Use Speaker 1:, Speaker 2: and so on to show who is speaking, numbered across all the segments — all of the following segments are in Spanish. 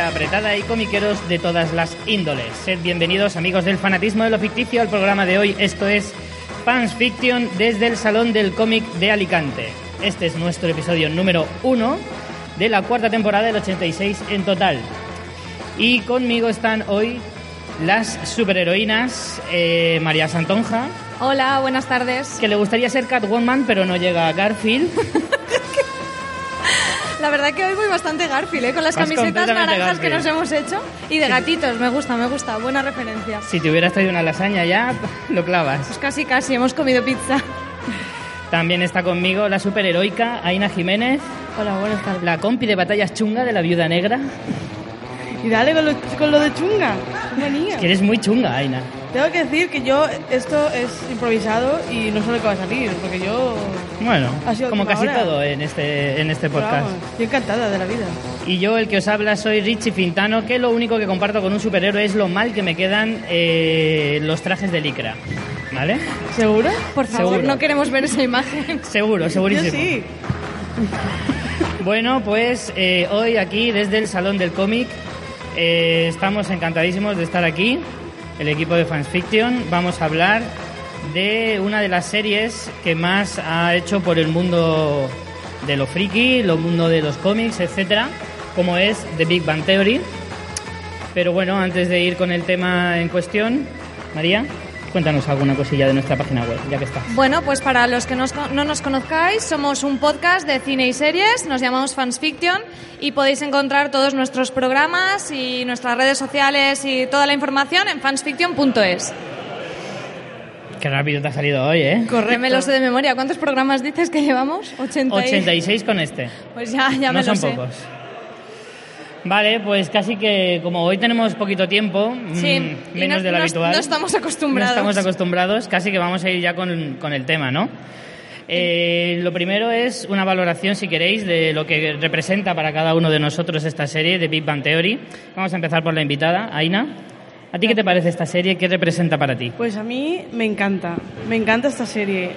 Speaker 1: apretada y comiqueros de todas las índoles. Sed bienvenidos, amigos del fanatismo de lo ficticio, al programa de hoy. Esto es Fans Fiction desde el Salón del Cómic de Alicante. Este es nuestro episodio número uno de la cuarta temporada del 86 en total. Y conmigo están hoy las superheroínas eh, María Santonja,
Speaker 2: Hola, buenas tardes.
Speaker 1: que le gustaría ser Catwoman, pero no llega a Garfield.
Speaker 2: La verdad que hoy voy bastante Garfield, ¿eh? con las
Speaker 1: Vas
Speaker 2: camisetas naranjas que nos hemos hecho. Y de gatitos, me gusta, me gusta. Buena referencia.
Speaker 1: Si te hubieras traído una lasaña ya, lo clavas.
Speaker 2: Pues casi, casi, hemos comido pizza.
Speaker 1: También está conmigo la superheroica Aina Jiménez,
Speaker 3: Hola, buenas tardes.
Speaker 1: la compi de batallas chunga de la Viuda Negra.
Speaker 3: Y dale con lo, con lo de chunga. Manía.
Speaker 1: Que eres muy chunga, Aina.
Speaker 3: Tengo que decir que yo, esto es improvisado y no sé lo que va a salir, porque yo...
Speaker 1: Bueno,
Speaker 3: Ha sido
Speaker 1: como casi
Speaker 3: hora.
Speaker 1: todo en este, en este podcast.
Speaker 3: vamos, estoy encantada de la vida.
Speaker 1: Y yo, el que os habla, soy Richie Fintano, que lo único que comparto con un superhéroe es lo mal que me quedan eh, los trajes de licra. ¿Vale?
Speaker 3: ¿Seguro?
Speaker 2: Por favor,
Speaker 1: Seguro.
Speaker 2: no queremos ver esa imagen.
Speaker 1: Seguro,
Speaker 3: Yo
Speaker 1: segurísimo.
Speaker 3: sí.
Speaker 1: Bueno, pues eh, hoy aquí desde el Salón del Cómic eh, estamos encantadísimos de estar aquí, el equipo de Fans Fiction. Vamos a hablar de una de las series que más ha hecho por el mundo de lo friki, el mundo de los cómics, etcétera, como es The Big Bang Theory. Pero bueno, antes de ir con el tema en cuestión, María, cuéntanos alguna cosilla de nuestra página web, ya que estás.
Speaker 2: Bueno, pues para los que nos- no nos conozcáis, somos un podcast de cine y series, nos llamamos Fans Fiction y podéis encontrar todos nuestros programas y nuestras redes sociales y toda la información en fansfiction.es.
Speaker 1: Qué rápido te ha salido hoy, ¿eh?
Speaker 2: Que me lo sé de memoria. ¿Cuántos programas dices que llevamos? 80 y-
Speaker 1: 86 con este.
Speaker 2: Pues ya, ya
Speaker 1: no
Speaker 2: me lo
Speaker 1: son
Speaker 2: sé.
Speaker 1: pocos. Vale, pues casi que como hoy tenemos poquito tiempo,
Speaker 2: Sí,
Speaker 1: mm,
Speaker 2: y
Speaker 1: menos
Speaker 2: no-
Speaker 1: de lo
Speaker 2: no-
Speaker 1: habitual.
Speaker 2: no estamos acostumbrados.
Speaker 1: No estamos acostumbrados, casi que vamos a ir ya con, con el tema, ¿no? Eh, lo primero es una valoración, si queréis, de lo que representa para cada uno de nosotros esta serie de Big Bang Theory. Vamos a empezar por la invitada, Aina. ¿A ti qué te parece esta serie? ¿Qué representa para ti?
Speaker 3: Pues a mí me encanta, me encanta esta serie.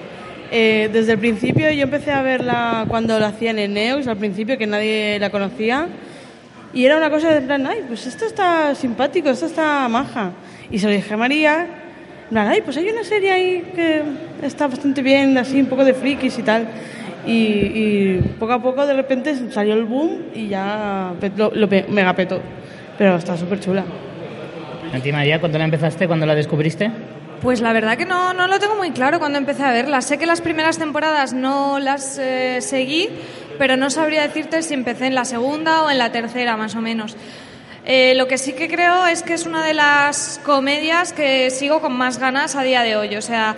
Speaker 3: Eh, desde el principio yo empecé a verla cuando la hacían en Neox, al principio que nadie la conocía. Y era una cosa de plan, ay, pues esto está simpático, esto está maja. Y se lo dije a María, en plan, ay, pues hay una serie ahí que está bastante bien, así un poco de frikis y tal. Y, y poco a poco de repente salió el boom y ya lo, lo mega petó. Pero está súper chula.
Speaker 1: ¿A ti, María, cuándo la empezaste, cuándo la descubriste?
Speaker 2: Pues la verdad que no, no lo tengo muy claro cuando empecé a verla. Sé que las primeras temporadas no las eh, seguí, pero no sabría decirte si empecé en la segunda o en la tercera, más o menos. Eh, lo que sí que creo es que es una de las comedias que sigo con más ganas a día de hoy. O sea,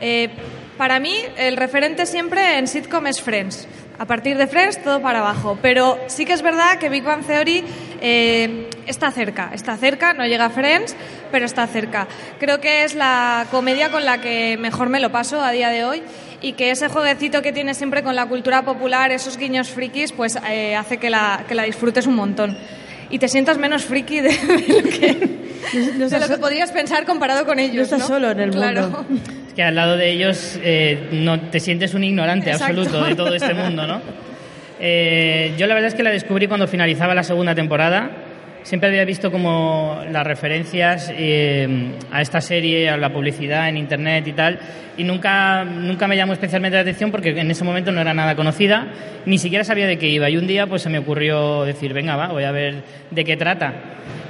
Speaker 2: eh, para mí el referente siempre en sitcom es Friends. A partir de Friends todo para abajo. Pero sí que es verdad que Big Bang Theory eh, está cerca. Está cerca, no llega a Friends, pero está cerca. Creo que es la comedia con la que mejor me lo paso a día de hoy y que ese jueguecito que tiene siempre con la cultura popular, esos guiños frikis, pues eh, hace que la, que la disfrutes un montón. Y te sientas menos friki de, de lo, que,
Speaker 3: no
Speaker 2: de lo que podrías pensar comparado con ellos.
Speaker 3: no estás solo en el
Speaker 2: Claro.
Speaker 3: mundo.
Speaker 1: Es que al lado de ellos eh, no te sientes un ignorante
Speaker 2: Exacto.
Speaker 1: absoluto de todo este mundo, ¿no? Eh, yo la verdad es que la descubrí cuando finalizaba la segunda temporada. Siempre había visto como las referencias eh, a esta serie, a la publicidad en internet y tal, y nunca, nunca me llamó especialmente la atención porque en ese momento no era nada conocida, ni siquiera sabía de qué iba. Y un día pues se me ocurrió decir, venga, va, voy a ver de qué trata.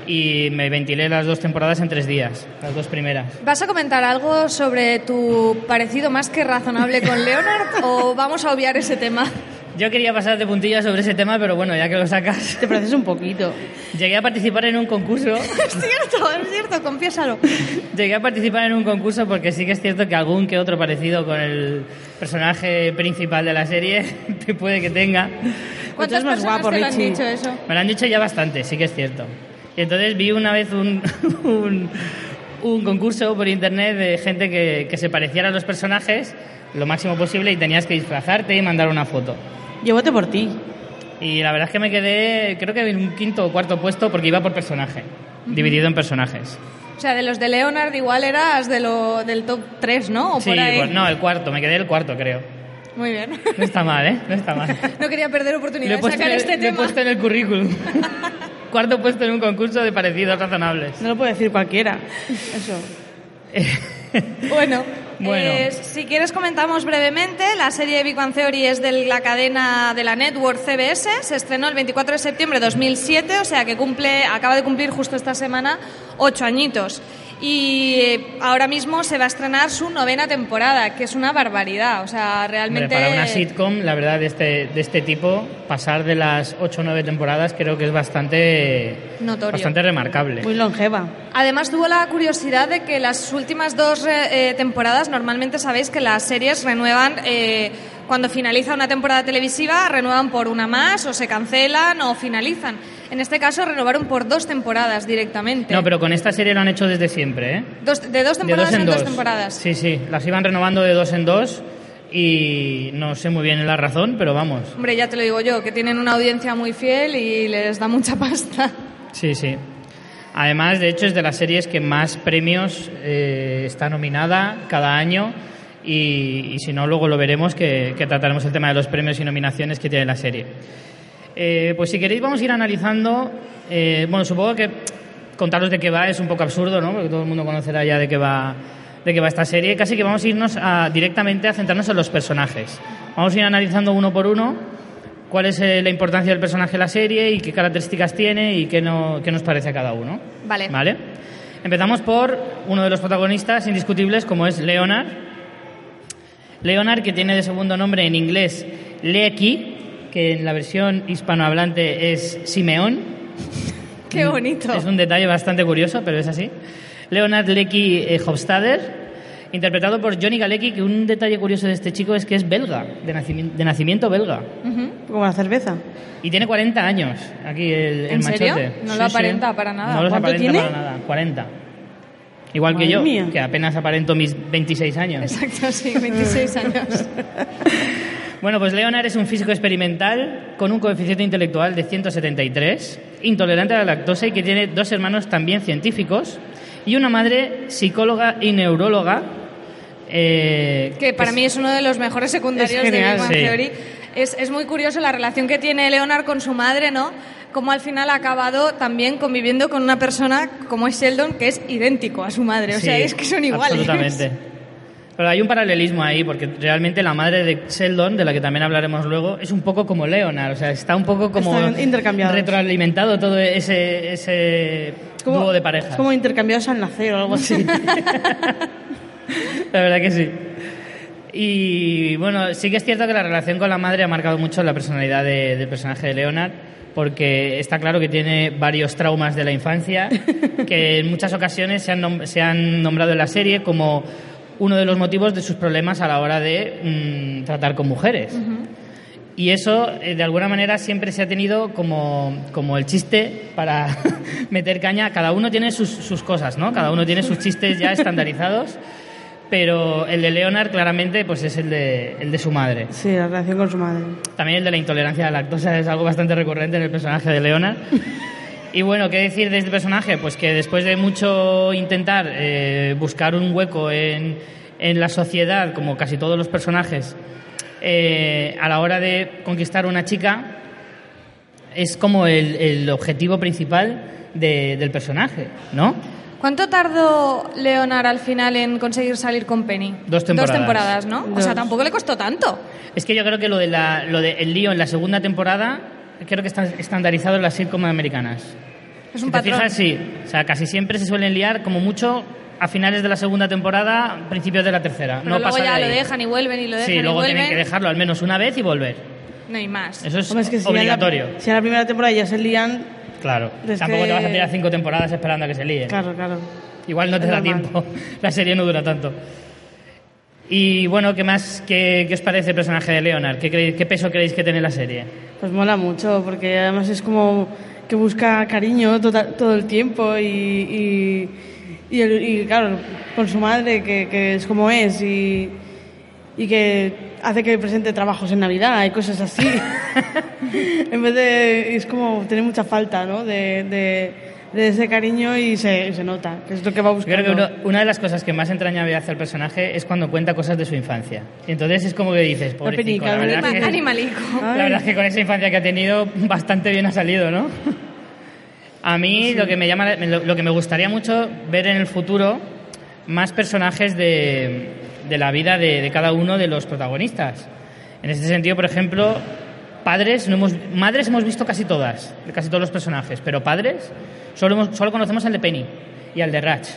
Speaker 1: Y me ventilé las dos temporadas en tres días, las dos primeras.
Speaker 2: ¿Vas a comentar algo sobre tu parecido más que razonable con Leonard o vamos a obviar ese tema?
Speaker 1: Yo quería pasar de puntilla sobre ese tema, pero bueno, ya que lo sacas.
Speaker 3: Te pareces un poquito.
Speaker 1: Llegué a participar en un concurso.
Speaker 2: Es cierto, es cierto, confiésalo.
Speaker 1: Llegué a participar en un concurso porque sí que es cierto que algún que otro parecido con el personaje principal de la serie puede que tenga.
Speaker 2: ¿Cuántas
Speaker 3: es más
Speaker 2: personas
Speaker 3: guapo,
Speaker 2: te lo han
Speaker 3: Richie.
Speaker 2: dicho eso?
Speaker 1: Me lo han dicho ya bastante, sí que es cierto. Y entonces vi una vez un, un, un concurso por internet de gente que, que se pareciera a los personajes lo máximo posible y tenías que disfrazarte y mandar una foto.
Speaker 3: Yo voté por ti.
Speaker 1: Y la verdad es que me quedé, creo que en un quinto o cuarto puesto porque iba por personaje, dividido en personajes.
Speaker 2: O sea, de los de Leonard igual eras de lo, del top 3, ¿no? O
Speaker 1: Sí,
Speaker 2: por ahí.
Speaker 1: pues no, el cuarto, me quedé el cuarto, creo.
Speaker 2: Muy bien.
Speaker 1: No está mal, ¿eh? No está mal.
Speaker 2: No quería perder oportunidad
Speaker 1: he
Speaker 2: de
Speaker 1: puesto,
Speaker 2: sacar
Speaker 1: en el,
Speaker 2: este
Speaker 1: lo he
Speaker 2: tema.
Speaker 1: puesto en el currículum. cuarto puesto en un concurso de parecidos razonables.
Speaker 3: No lo puede decir cualquiera. Eso.
Speaker 2: Bueno, Eh, si quieres comentamos brevemente. La serie Big Bang Theory es de la cadena de la network CBS. Se estrenó el 24 de septiembre de 2007, o sea que cumple, acaba de cumplir justo esta semana ocho añitos. Y eh, ahora mismo se va a estrenar su novena temporada, que es una barbaridad. O sea,
Speaker 1: Hombre,
Speaker 2: realmente...
Speaker 1: para una sitcom, la verdad, de este, de este tipo, pasar de las 8 o 9 temporadas creo que es bastante,
Speaker 2: Notorio.
Speaker 1: bastante remarcable.
Speaker 3: Muy longeva.
Speaker 2: Además tuvo la curiosidad de que las últimas dos eh, temporadas, normalmente sabéis que las series renuevan, eh, cuando finaliza una temporada televisiva, renuevan por una más o se cancelan o finalizan. En este caso renovaron por dos temporadas directamente.
Speaker 1: No, pero con esta serie lo han hecho desde siempre, ¿eh?
Speaker 2: Dos- de dos
Speaker 1: De
Speaker 2: temporadas
Speaker 1: dos en
Speaker 2: en
Speaker 1: dos.
Speaker 2: dos temporadas.
Speaker 1: Sí, sí, las iban renovando de dos en dos y no sé muy bien la razón, pero vamos.
Speaker 2: Hombre, ya te lo digo yo, que tienen una audiencia muy fiel y les da mucha pasta.
Speaker 1: Sí, sí. Además, de hecho, es de las series que más premios eh, está nominada cada año y, y si no, luego lo veremos que, que trataremos el tema de los premios y nominaciones que tiene la serie. Eh, pues si queréis vamos a ir analizando, eh, bueno, supongo que contaros de qué va es un poco absurdo, ¿no? Porque todo el mundo conocerá ya de qué va, de qué va esta serie. Casi que vamos a irnos a- directamente a centrarnos en los personajes. Vamos a ir analizando uno por uno cuál es eh, la importancia del personaje en la serie y qué características tiene y qué, no, qué nos parece a cada uno.
Speaker 2: Vale.
Speaker 1: ¿Vale? Empezamos por uno de los protagonistas indiscutibles como es Leonard. Leonard, que tiene de segundo nombre en inglés Lecky, que en la versión hispanohablante es Simeón.
Speaker 2: Qué bonito.
Speaker 1: Es un detalle bastante curioso, pero es así. Leonard Lecky eh, Hofstadter, interpretado por Johnny Galecki, que un detalle curioso de este chico es que es belga, de nacimiento, de nacimiento belga.
Speaker 3: Como la cerveza.
Speaker 1: Y tiene 40 años, aquí el, el
Speaker 2: ¿En serio?
Speaker 1: machote.
Speaker 2: No lo aparenta para nada.
Speaker 1: No los
Speaker 3: ¿Cuánto
Speaker 1: aparenta
Speaker 3: tiene?
Speaker 1: para nada, 40. Igual que
Speaker 3: Madre
Speaker 1: yo,
Speaker 3: mía.
Speaker 1: que apenas aparento mis 26 años.
Speaker 2: Exacto, sí, 26 años.
Speaker 1: Bueno, pues Leonard es un físico experimental con un coeficiente intelectual de 173, intolerante a la lactosa y que tiene dos hermanos también científicos y una madre psicóloga y neuróloga. eh,
Speaker 2: que para
Speaker 1: es-
Speaker 2: mí es uno de los mejores secundarios
Speaker 3: Es
Speaker 2: de
Speaker 3: genial.
Speaker 2: Big
Speaker 1: Sí.
Speaker 2: Theory. Es, es muy curioso la relación que tiene Leonard con su madre, ¿no? Como al final ha acabado también conviviendo con una persona como es Sheldon, que es idéntico a su madre. O sea,
Speaker 1: Sí,
Speaker 2: es que son iguales.
Speaker 1: Absolutamente. Pero hay un paralelismo ahí, porque realmente la madre de Sheldon, de la que también hablaremos luego, es un poco como Leonard, o sea, está un poco como retroalimentado todo ese, ese
Speaker 3: como-
Speaker 1: dúo de parejas.
Speaker 3: Es como intercambiados al nacer o algo así.
Speaker 1: La verdad que sí. Y bueno, sí que es cierto que la relación con la madre ha marcado mucho la personalidad de- del personaje de Leonard, porque está claro que tiene varios traumas de la infancia, que en muchas ocasiones se han, se han nombrado en la serie como uno de los motivos de sus problemas a la hora de mm, tratar con mujeres. Y eso, eh, de alguna manera, siempre se ha tenido como, como el chiste para meter caña. Cada uno tiene sus, sus cosas, ¿no? Cada uno tiene sus chistes ya estandarizados. Pero el de Leonard, claramente, pues es el de, el de su madre.
Speaker 3: Sí, la relación con su madre.
Speaker 1: También el de la intolerancia a la lactosa es algo bastante recurrente en el personaje de Leonard. Y bueno, ¿qué decir de este personaje? Pues que después de mucho intentar eh, buscar un hueco en, en la sociedad, como casi todos los personajes, eh, a la hora de conquistar una chica, es como el, el objetivo principal de- del personaje, ¿no?
Speaker 2: ¿Cuánto tardó Leonard al final en conseguir salir con Penny?
Speaker 1: Dos temporadas.
Speaker 2: Dos temporadas, ¿no? O sea,
Speaker 3: Dos.
Speaker 2: tampoco le costó tanto.
Speaker 1: Es que yo creo que lo de la, lo de el lío en la segunda temporada creo que está estandarizado en las sitcom americanas.
Speaker 2: Es un
Speaker 1: si te
Speaker 2: patrón.
Speaker 1: fijas, sí. O sea, casi siempre se suelen liar como mucho a finales de la segunda temporada, principios de la tercera.
Speaker 2: Pero
Speaker 1: no
Speaker 2: luego
Speaker 1: pasa
Speaker 2: ya
Speaker 1: de
Speaker 2: lo
Speaker 1: ahí.
Speaker 2: dejan y vuelven y lo dejan
Speaker 1: Sí,
Speaker 2: y
Speaker 1: luego
Speaker 2: vuelven.
Speaker 1: tienen que dejarlo al menos una vez y volver.
Speaker 2: No hay más.
Speaker 1: Eso es,
Speaker 3: Hombre, es que si en la-
Speaker 1: obligatorio.
Speaker 3: si en la primera temporada ya se lían,
Speaker 1: Claro. Tampoco
Speaker 3: que-
Speaker 1: te vas a tirar cinco temporadas esperando a que se líen.
Speaker 3: claro, claro.
Speaker 1: Igual no te
Speaker 3: Es
Speaker 1: da
Speaker 3: normal.
Speaker 1: tiempo. La serie no dura tanto. Y bueno, ¿qué más? ¿Qué, qué os parece el personaje de Leonard? ¿Qué, creéis- qué peso creéis que tiene la serie?
Speaker 3: Pues mola mucho, porque además es como que busca cariño tota- todo el tiempo y, y, y el- y, claro, con su madre, que, que es como es, y, y que hace que presente trabajos en Navidad y cosas así. en vez de. Es como tener mucha falta, ¿no? De, de, de ese cariño y se, se nota, que es lo que va
Speaker 1: Yo
Speaker 3: buscando.
Speaker 1: creo que uno- una de las cosas que más entrañable hace al personaje es cuando cuenta cosas de su infancia. Y entonces es como que dices, pobrecito,
Speaker 3: penica,
Speaker 1: la verdad,
Speaker 2: Anima-
Speaker 1: que,
Speaker 2: Animalico.
Speaker 1: la verdad es que con esa infancia que ha tenido, bastante bien ha salido, ¿no? A mí lo que me llama, lo, lo que me gustaría mucho ver en el futuro más personajes de, de la vida de, de cada uno de los protagonistas. En este sentido, por ejemplo, padres, no hemos, madres hemos visto casi todas, casi todos los personajes, pero padres solo, hemos- solo conocemos al de Penny y al de Ratch.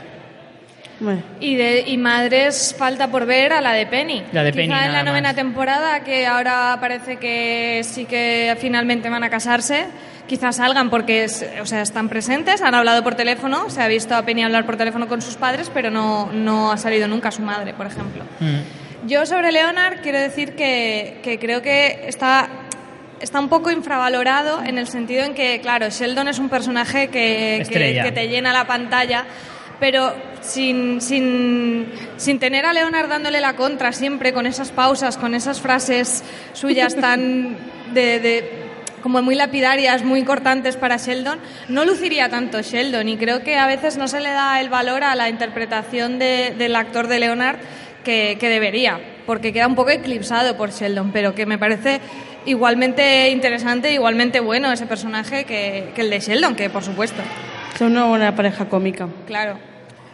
Speaker 3: Bueno,
Speaker 2: Y, de, y madres falta por ver a la de Penny.
Speaker 1: La de
Speaker 2: Quizá
Speaker 1: Penny,
Speaker 2: en la novena
Speaker 1: más.
Speaker 2: temporada, que ahora parece que sí que finalmente van a casarse, quizás salgan porque es- o sea, están presentes, han hablado por teléfono, se ha visto a Penny hablar por teléfono con sus padres, pero no, no ha salido nunca su madre, por ejemplo.
Speaker 1: Mm.
Speaker 2: Yo sobre Leonard quiero decir que, que creo que está, está un poco infravalorado en el sentido en que, claro, Sheldon es un personaje que, que, te llena la pantalla, pero sin, sin, sin tener a Leonard dándole la contra siempre, con esas pausas, con esas frases suyas tan de... de como muy lapidarias, muy cortantes para Sheldon, no luciría tanto Sheldon. Y creo que a veces no se le da el valor a la interpretación de- del actor de Leonard que, que debería, porque queda un poco eclipsado por Sheldon, pero que me parece igualmente interesante, igualmente bueno ese personaje que, que el de Sheldon, que por supuesto,
Speaker 3: son una buena pareja cómica.
Speaker 2: claro.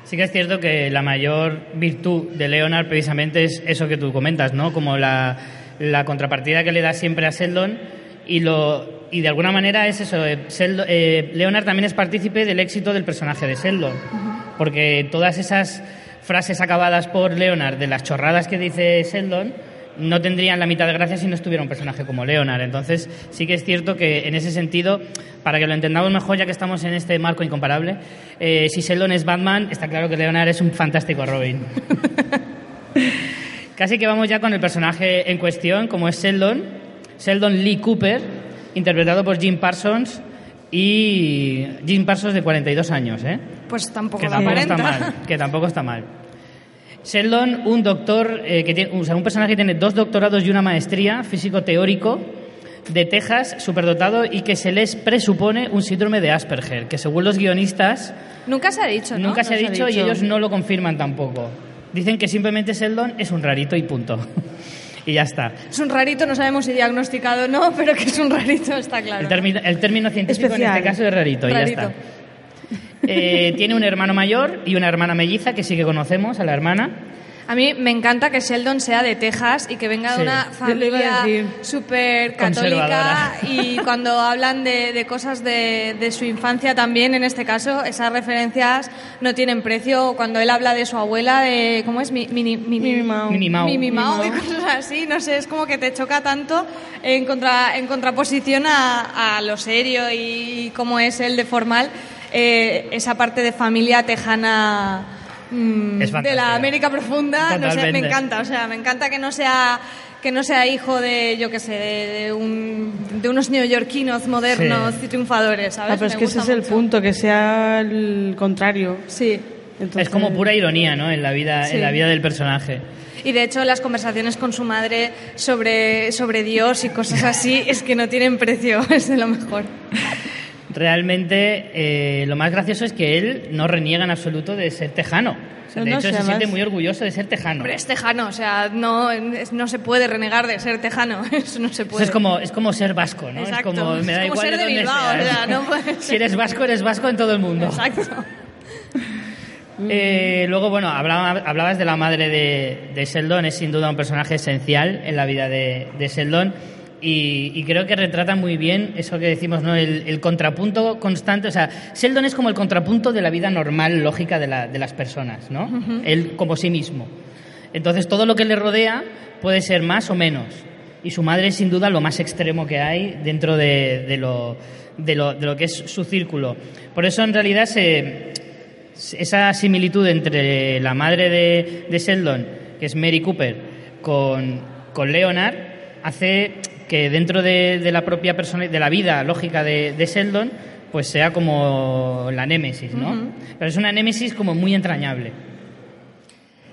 Speaker 1: Sí que es cierto que la mayor virtud de Leonard precisamente es eso que tú comentas, ¿no? Como la, la contrapartida que le da siempre a Sheldon y lo y de alguna manera es eso. eh, Sheldon- eh, Leonard también es partícipe del éxito del personaje de Sheldon, porque todas esas frases acabadas por Leonard de las chorradas que dice Sheldon no tendrían la mitad de gracia si no estuviera un personaje como Leonard. Entonces, sí que es cierto que en ese sentido, para que lo entendamos mejor, ya que estamos en este marco incomparable, eh, si Sheldon es Batman, está claro que Leonard es un fantástico Robin. Casi que vamos ya con el personaje en cuestión, como es Sheldon, Sheldon Lee Cooper, interpretado por Jim Parsons, y Jim Parsons de 42 años, ¿eh?
Speaker 2: Pues tampoco
Speaker 1: que está mal, que tampoco está mal. Sheldon, un doctor eh, que tiene, o sea, un personaje que tiene dos doctorados y una maestría físico teórico de Texas, superdotado y que se les presupone un síndrome de Asperger, que según los guionistas
Speaker 2: Nunca se ha dicho, ¿no?
Speaker 1: nunca se ha
Speaker 3: se ha
Speaker 1: dicho y
Speaker 3: dicho.
Speaker 1: ellos no lo confirman tampoco. Dicen que simplemente Sheldon es un rarito y punto. y ya está.
Speaker 2: Es un rarito, no sabemos si diagnosticado o no, pero que es un rarito, está claro.
Speaker 1: El, término, el término científico en este caso es rarito, y ya está. Eh, tiene un hermano mayor y una hermana melliza, que sí que conocemos, a la hermana.
Speaker 2: A mí me encanta que Sheldon sea de Texas y que venga de
Speaker 1: Sí.
Speaker 2: una familia súper católica y cuando hablan de, de cosas de, de su infancia también, en este caso, esas referencias no tienen precio. Cuando él habla de su abuela, de ¿cómo es? Mi- Mini, mini.
Speaker 1: Mini Mau
Speaker 2: y cosas así, no sé, es como que te choca tanto en, contra, en contraposición a, a lo serio y cómo es él de formal, eh, esa parte de familia tejana mm,
Speaker 1: Es
Speaker 2: de la América profunda, no sé, me encanta, o sea, me encanta que no sea que no sea hijo de, yo qué sé, de, de un, de unos neoyorquinos modernos
Speaker 1: Sí.
Speaker 2: y triunfadores, ¿sabes?
Speaker 3: Ah, pero es
Speaker 2: Me
Speaker 3: que ese
Speaker 2: gusta
Speaker 3: es el
Speaker 2: mucho.
Speaker 3: punto, que sea el contrario.
Speaker 2: Sí.
Speaker 3: Entonces-
Speaker 1: Es como pura ironía, ¿no? En la vida,
Speaker 2: Sí.
Speaker 1: en la vida del personaje.
Speaker 2: Y de hecho las conversaciones con su madre sobre, sobre Dios y cosas así es que no tienen precio, es de lo mejor.
Speaker 1: Realmente, eh, lo más gracioso es que él no reniega en absoluto de ser tejano. O sea, de
Speaker 3: No,
Speaker 1: hecho, se
Speaker 3: además-
Speaker 1: siente muy orgulloso de ser tejano.
Speaker 2: Hombre, es tejano, o sea, no, es- no se puede renegar de ser tejano, eso no se
Speaker 1: Eso es como, es como ser vasco, ¿no?
Speaker 2: Exacto.
Speaker 1: Es como, me da
Speaker 2: Es como
Speaker 1: igual
Speaker 2: ser de Bilbao, o sea, no
Speaker 1: Si eres vasco, eres vasco en todo el mundo.
Speaker 2: Exacto.
Speaker 1: Eh, luego, bueno, hablaba- hablabas de la madre de, de Sheldon, es sin duda un personaje esencial en la vida de, de Sheldon y, y creo que retrata muy bien eso que decimos, ¿no? El, el contrapunto constante, o sea, Sheldon es como el contrapunto de la vida normal, lógica de, la- de las personas, ¿no? Él como sí mismo. Entonces, todo lo que le rodea puede ser más o menos. Y su madre es sin duda lo más extremo que hay dentro de, de lo, de, lo, de lo que es su círculo. Por eso, en realidad, se, esa similitud entre la madre de, de Sheldon, que es Mary Cooper, con, con Leonard, hace que dentro de, de la propia persona, de la vida lógica de, de Sheldon, pues sea como la némesis, ¿no? Pero es una némesis como muy entrañable.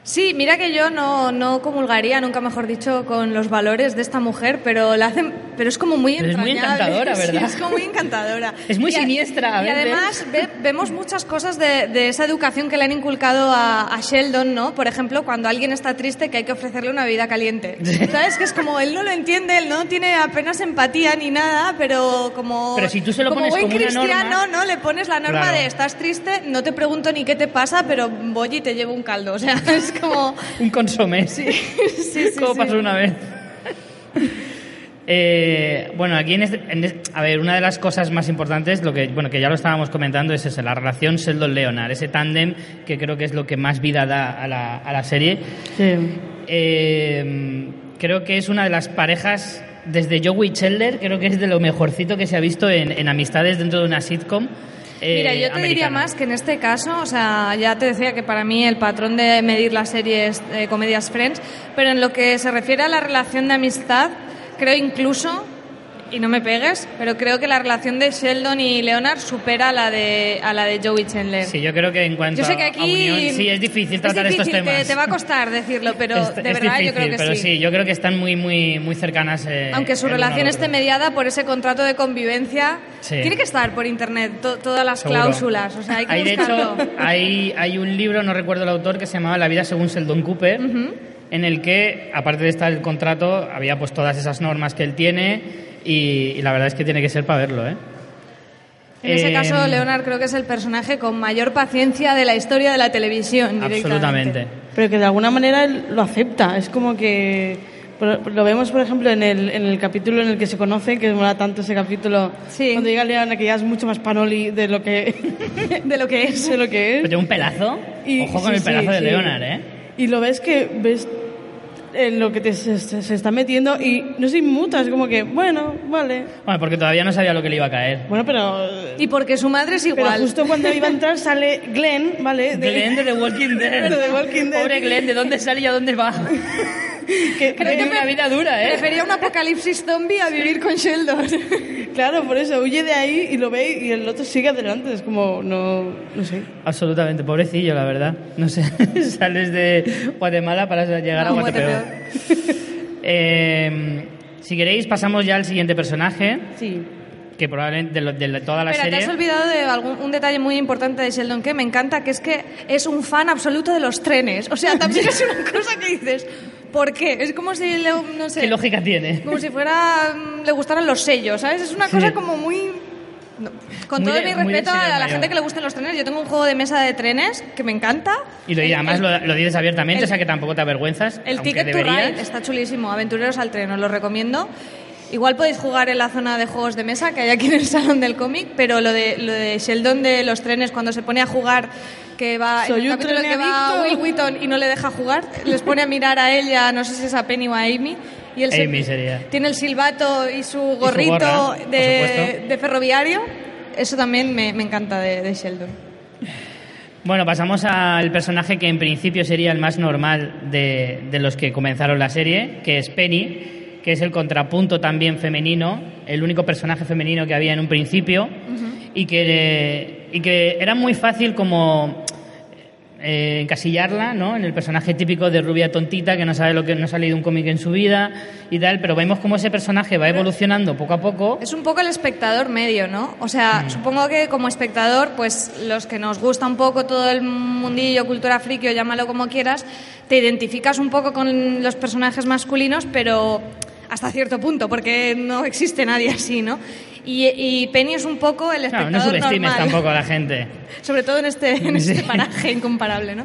Speaker 2: Sí, mira que yo no, no comulgaría, nunca mejor dicho, con los valores de esta mujer, pero la hacen pero es como muy
Speaker 1: Pero es muy encantadora,
Speaker 2: Sí,
Speaker 1: ¿verdad?
Speaker 2: es como muy encantadora.
Speaker 1: Es muy
Speaker 2: Y
Speaker 1: siniestra a
Speaker 2: Y además ve- vemos muchas cosas de, de esa educación que le han inculcado a, a Sheldon, ¿no? Por ejemplo, cuando alguien está triste que hay que ofrecerle una bebida caliente. ¿Sabes? Que es como, él no lo entiende, él no tiene apenas empatía ni nada, pero como...
Speaker 1: Pero si tú se lo
Speaker 2: como
Speaker 1: pones
Speaker 2: buen
Speaker 1: como una
Speaker 2: cristiano,
Speaker 1: norma-
Speaker 2: ¿no? Le pones la norma
Speaker 1: Claro.
Speaker 2: de estás triste, no te pregunto ni qué te pasa, pero voy y te llevo un caldo. O sea, es como...
Speaker 1: Un consomé.
Speaker 2: Sí, sí, sí.
Speaker 1: como
Speaker 2: sí.
Speaker 1: pasó una vez. Eh, bueno, aquí en este, en este- a ver, una de las cosas más importantes, lo que, bueno, que ya lo estábamos comentando, es esa, la relación Sheldon-Leonard, ese tándem que creo que es lo que más vida da a la, a la serie.
Speaker 3: Sí.
Speaker 1: Eh, creo que es una de las parejas, desde Joey Chandler, creo que es de lo mejorcito que se ha visto en, en amistades dentro de una sitcom. Eh,
Speaker 2: Mira, yo te diría más que en este caso, o sea, ya te decía que para mí el patrón de medir las series eh, comedias Friends, pero en lo que se refiere a la relación de amistad, creo incluso, y no me pegues, pero creo que la relación de Sheldon y Leonard supera a la de, a la de Joey Chandler.
Speaker 1: Sí, yo creo que en cuanto
Speaker 2: Yo sé que
Speaker 1: a
Speaker 2: aquí
Speaker 1: unión, sí, es difícil tratar
Speaker 2: es
Speaker 1: estos
Speaker 2: difícil,
Speaker 1: temas.
Speaker 2: Te, te va a costar decirlo, pero
Speaker 1: Es-
Speaker 2: de verdad yo
Speaker 1: difícil,
Speaker 2: creo que
Speaker 1: pero
Speaker 2: sí.
Speaker 1: yo creo que están muy, muy, muy cercanas. eh,
Speaker 2: Aunque su relación esté mediada por ese contrato de convivencia,
Speaker 1: Sí.
Speaker 2: tiene que estar por internet to- todas las
Speaker 1: Seguro.
Speaker 2: cláusulas. O sea, hay que
Speaker 1: Hay, de hecho, hay, hay un libro, no recuerdo el autor, que se llamaba La vida según Sheldon Cooper, en el que, aparte de estar el contrato, había pues todas esas normas que él tiene y, y la verdad es que tiene que ser para verlo, ¿eh?
Speaker 2: En ese caso, Leonard creo que es el personaje con mayor paciencia de la historia de la televisión. directamente.
Speaker 1: Absolutamente.
Speaker 3: Pero que de alguna manera él lo acepta. Es como que lo vemos, por ejemplo, en el, en el capítulo en el que se conocen, que mola tanto ese capítulo,
Speaker 2: Sí.
Speaker 3: cuando llega Leona, que ya es mucho más panoli de lo que,
Speaker 2: De lo que es.
Speaker 3: de lo que
Speaker 1: Pero
Speaker 3: es.
Speaker 1: tiene un pelazo.
Speaker 3: Y-
Speaker 1: Ojo con
Speaker 3: sí,
Speaker 1: el pelazo
Speaker 3: sí,
Speaker 1: de
Speaker 3: sí.
Speaker 1: Leonard, ¿eh?
Speaker 3: Y lo ves que ves en lo que te, se, se- está metiendo y no se inmuta, es como que, bueno, vale.
Speaker 1: Bueno, porque todavía no sabía lo que le iba a caer.
Speaker 3: Bueno, pero...
Speaker 2: Y porque su madre es
Speaker 3: Pero
Speaker 2: igual.
Speaker 3: justo cuando iba a entrar sale Glenn, ¿vale? De-
Speaker 1: Glenn de The Walking Dead.
Speaker 3: De The Walking Dead.
Speaker 1: Pobre Glenn, ¿de dónde sale y a dónde va?
Speaker 3: que-
Speaker 1: Creo que una vida dura, ¿eh?
Speaker 2: Prefería un apocalipsis zombie a vivir con Sheldon.
Speaker 3: Claro, por eso, huye de ahí y lo ve y el otro sigue adelante. Es como, no, no sé.
Speaker 1: Absolutamente, pobrecillo, la verdad. No sé, sales de Guatemala para llegar a
Speaker 2: No,
Speaker 1: Guatepeor. Eh, si queréis, pasamos ya al siguiente personaje,
Speaker 3: Sí.
Speaker 1: Que probablemente de, lo- de toda la
Speaker 2: te
Speaker 1: serie...
Speaker 2: has olvidado de algún, un detalle muy importante de Sheldon que me encanta, que es que es un fan absoluto de los trenes. O sea, también es una cosa que dices, ¿por qué? Es como si, le, no sé,
Speaker 1: ¿Qué lógica tiene?
Speaker 2: como si fuera, mm, le gustaran los sellos, ¿sabes? Es una
Speaker 1: Sí.
Speaker 2: cosa como muy... no. Con
Speaker 1: Muy
Speaker 2: todo
Speaker 1: de-
Speaker 2: mi respeto a la
Speaker 1: mayor.
Speaker 2: gente que le gusten los trenes, yo tengo un juego de mesa de trenes que me encanta.
Speaker 1: Y lo, y además
Speaker 2: el-
Speaker 1: lo, lo dices abiertamente,
Speaker 2: el-
Speaker 1: o sea que tampoco te avergüenzas,
Speaker 2: El Ticket to
Speaker 1: deberías.
Speaker 2: Ride está chulísimo, Aventureros al Tren, os lo recomiendo. Igual podéis jugar en la zona de juegos de mesa que hay aquí en el salón del cómic, pero lo de, lo de Sheldon de los trenes cuando se pone a jugar, que va en
Speaker 3: Soy
Speaker 2: el
Speaker 3: un
Speaker 2: capítulo que va
Speaker 3: trenadicto.
Speaker 2: Will Wheaton y no le deja jugar, les pone a mirar a ella, no sé si es a Penny o a Amy, y él se-
Speaker 1: Amy sería.
Speaker 2: tiene el silbato y su gorrito
Speaker 1: gorra,
Speaker 2: de, de ferroviario. Eso también me, me encanta de, de Sheldon.
Speaker 1: Bueno, pasamos al personaje que en principio sería el más normal de, de los que comenzaron la serie, que es Penny, que es el contrapunto también femenino, el único personaje femenino que había en un principio, y, que, y que era muy fácil como eh, encasillarla ¿no? en el personaje típico de rubia tontita que no sabe lo que no ha leído un cómic en su vida y tal, pero vemos cómo ese personaje va evolucionando poco a poco.
Speaker 2: Es un poco el espectador medio, ¿no? O sea,
Speaker 1: Mm.
Speaker 2: supongo que como espectador, pues los que nos gusta un poco todo el mundillo, cultura friki o llámalo como quieras, te identificas un poco con los personajes masculinos, pero hasta cierto punto, porque no existe nadie así, ¿no? Y, y Penny es un poco el
Speaker 1: Claro,
Speaker 2: espectador
Speaker 1: no subestimes
Speaker 2: normal.
Speaker 1: tampoco a la gente.
Speaker 2: sobre todo en este, en este
Speaker 1: Sí.
Speaker 2: paraje incomparable, ¿no?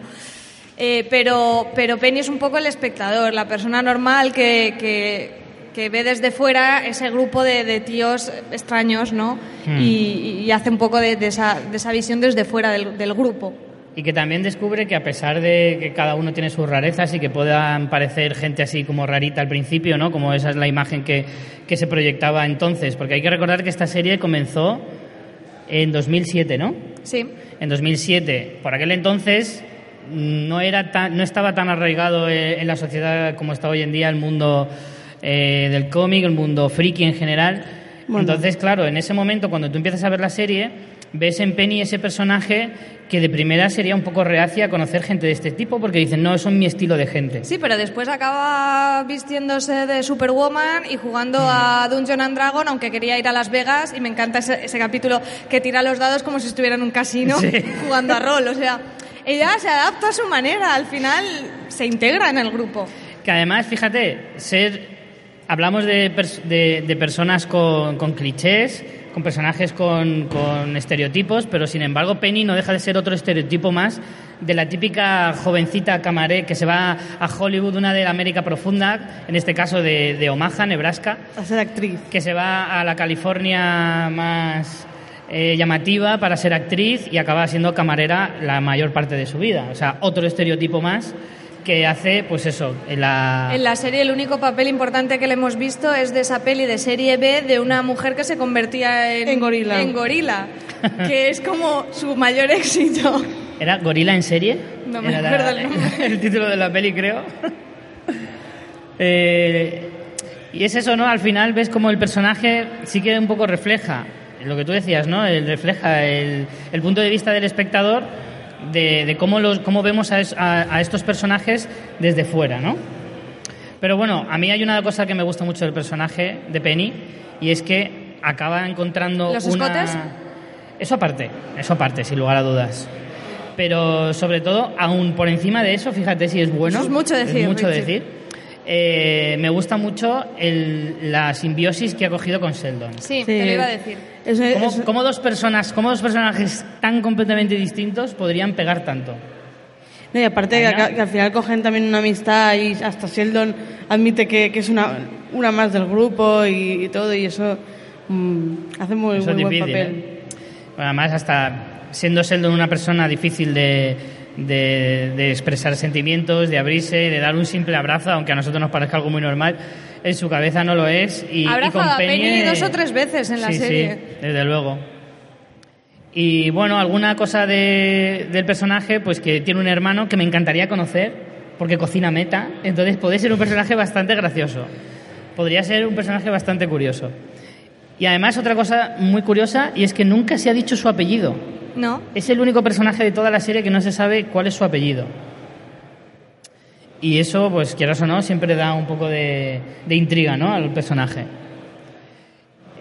Speaker 2: Eh, pero, pero Penny es un poco el espectador, la persona normal que, que, que ve desde fuera ese grupo de, de tíos extraños, ¿no?
Speaker 1: Hmm.
Speaker 2: Y, y hace un poco de, de esa, de esa visión desde fuera del, del grupo.
Speaker 1: Y que también descubre que a pesar de que cada uno tiene sus rarezas y que puedan parecer gente así como rarita al principio, ¿no? Como esa es la imagen que, que se proyectaba entonces. Porque hay que recordar que esta serie comenzó en 2007, ¿no?
Speaker 2: Sí.
Speaker 1: En 2007. Por aquel entonces no, era tan, no estaba tan arraigado eh, en la sociedad como está hoy en día el mundo eh, del cómic, el mundo friki en general.
Speaker 3: Bueno.
Speaker 1: Entonces, claro, en ese momento, cuando tú empiezas a ver la serie, ves en Penny ese personaje que de primera sería un poco reacia a conocer gente de este tipo porque dicen, no, son mi estilo de gente.
Speaker 2: Sí, pero después acaba vistiéndose de Superwoman y jugando a Dungeon and Dragon, aunque quería ir a Las Vegas, y me encanta ese, ese capítulo que tira los dados como si estuviera en un casino
Speaker 1: Sí.
Speaker 2: jugando a rol. O sea, ella se adapta a su manera, al final se integra en el grupo.
Speaker 1: Que además, fíjate, ser hablamos de, pers- de- de personas con, con clichés, con personajes con, con estereotipos, pero sin embargo Penny no deja de ser otro estereotipo más de la típica jovencita camaré que se va a Hollywood, una de la América profunda, en este caso de, de Omaha, Nebraska,
Speaker 3: A ser actriz.
Speaker 1: que se va a la California más eh, llamativa para ser actriz y acaba siendo camarera la mayor parte de su vida. O sea, otro estereotipo más que hace, pues eso, en la...
Speaker 2: En la serie el único papel importante que le hemos visto es de esa peli de serie B de una mujer que se convertía en,
Speaker 3: En gorila.
Speaker 2: en gorila, que es como su mayor éxito.
Speaker 1: ¿Era Gorila en serie?
Speaker 2: No me
Speaker 1: Era la-
Speaker 2: acuerdo el nombre.
Speaker 1: el título de la peli, creo. Eh, y es eso, ¿no? Al final ves como el personaje sí que un poco refleja lo que tú decías, ¿no? El, refleja el, el punto de vista del espectador de, de cómo, los, cómo vemos a, es- a- a estos personajes desde fuera, ¿no? Pero bueno, a mí hay una cosa que me gusta mucho del personaje de Penny y es que acaba encontrando
Speaker 2: ¿Los
Speaker 1: una...
Speaker 2: escotes?
Speaker 1: Eso aparte, eso aparte, sin lugar a dudas. Pero sobre todo, aún por encima de eso, fíjate si es bueno.
Speaker 2: Eso es mucho decir,
Speaker 1: mucho
Speaker 2: Richie.
Speaker 1: decir. Eh, me gusta mucho el- la simbiosis que ha cogido con Sheldon.
Speaker 2: Sí, te lo iba a decir.
Speaker 3: Es- es-
Speaker 1: ¿Cómo, cómo dos personas, cómo dos personajes tan completamente distintos podrían pegar tanto?
Speaker 3: No, y aparte que, que al final cogen también una amistad y hasta Sheldon admite que, que es una, una más del grupo y, y todo y eso mm, hace muy,
Speaker 1: Eso es
Speaker 3: muy buen
Speaker 1: difícil,
Speaker 3: papel.
Speaker 1: ¿eh? Bueno, además, hasta siendo Sheldon una persona difícil de, de- de expresar sentimientos, de abrirse, de dar un simple abrazo, aunque a nosotros nos parezca algo muy normal, en su cabeza no lo es. Y, y con
Speaker 2: a Penny
Speaker 1: Penny
Speaker 2: dos o tres veces en la
Speaker 1: sí,
Speaker 2: serie.
Speaker 1: Sí, desde luego. Y bueno, alguna cosa de- del personaje, pues que tiene un hermano que me encantaría conocer, porque cocina meta, entonces puede ser un personaje bastante gracioso. Podría ser un personaje bastante curioso. Y además otra cosa muy curiosa, y es que nunca se ha dicho su apellido.
Speaker 2: ¿No?
Speaker 1: Es el único personaje de toda la serie que no se sabe cuál es su apellido. Y eso, pues quieras o no, siempre da un poco de, de intriga ¿no? al personaje.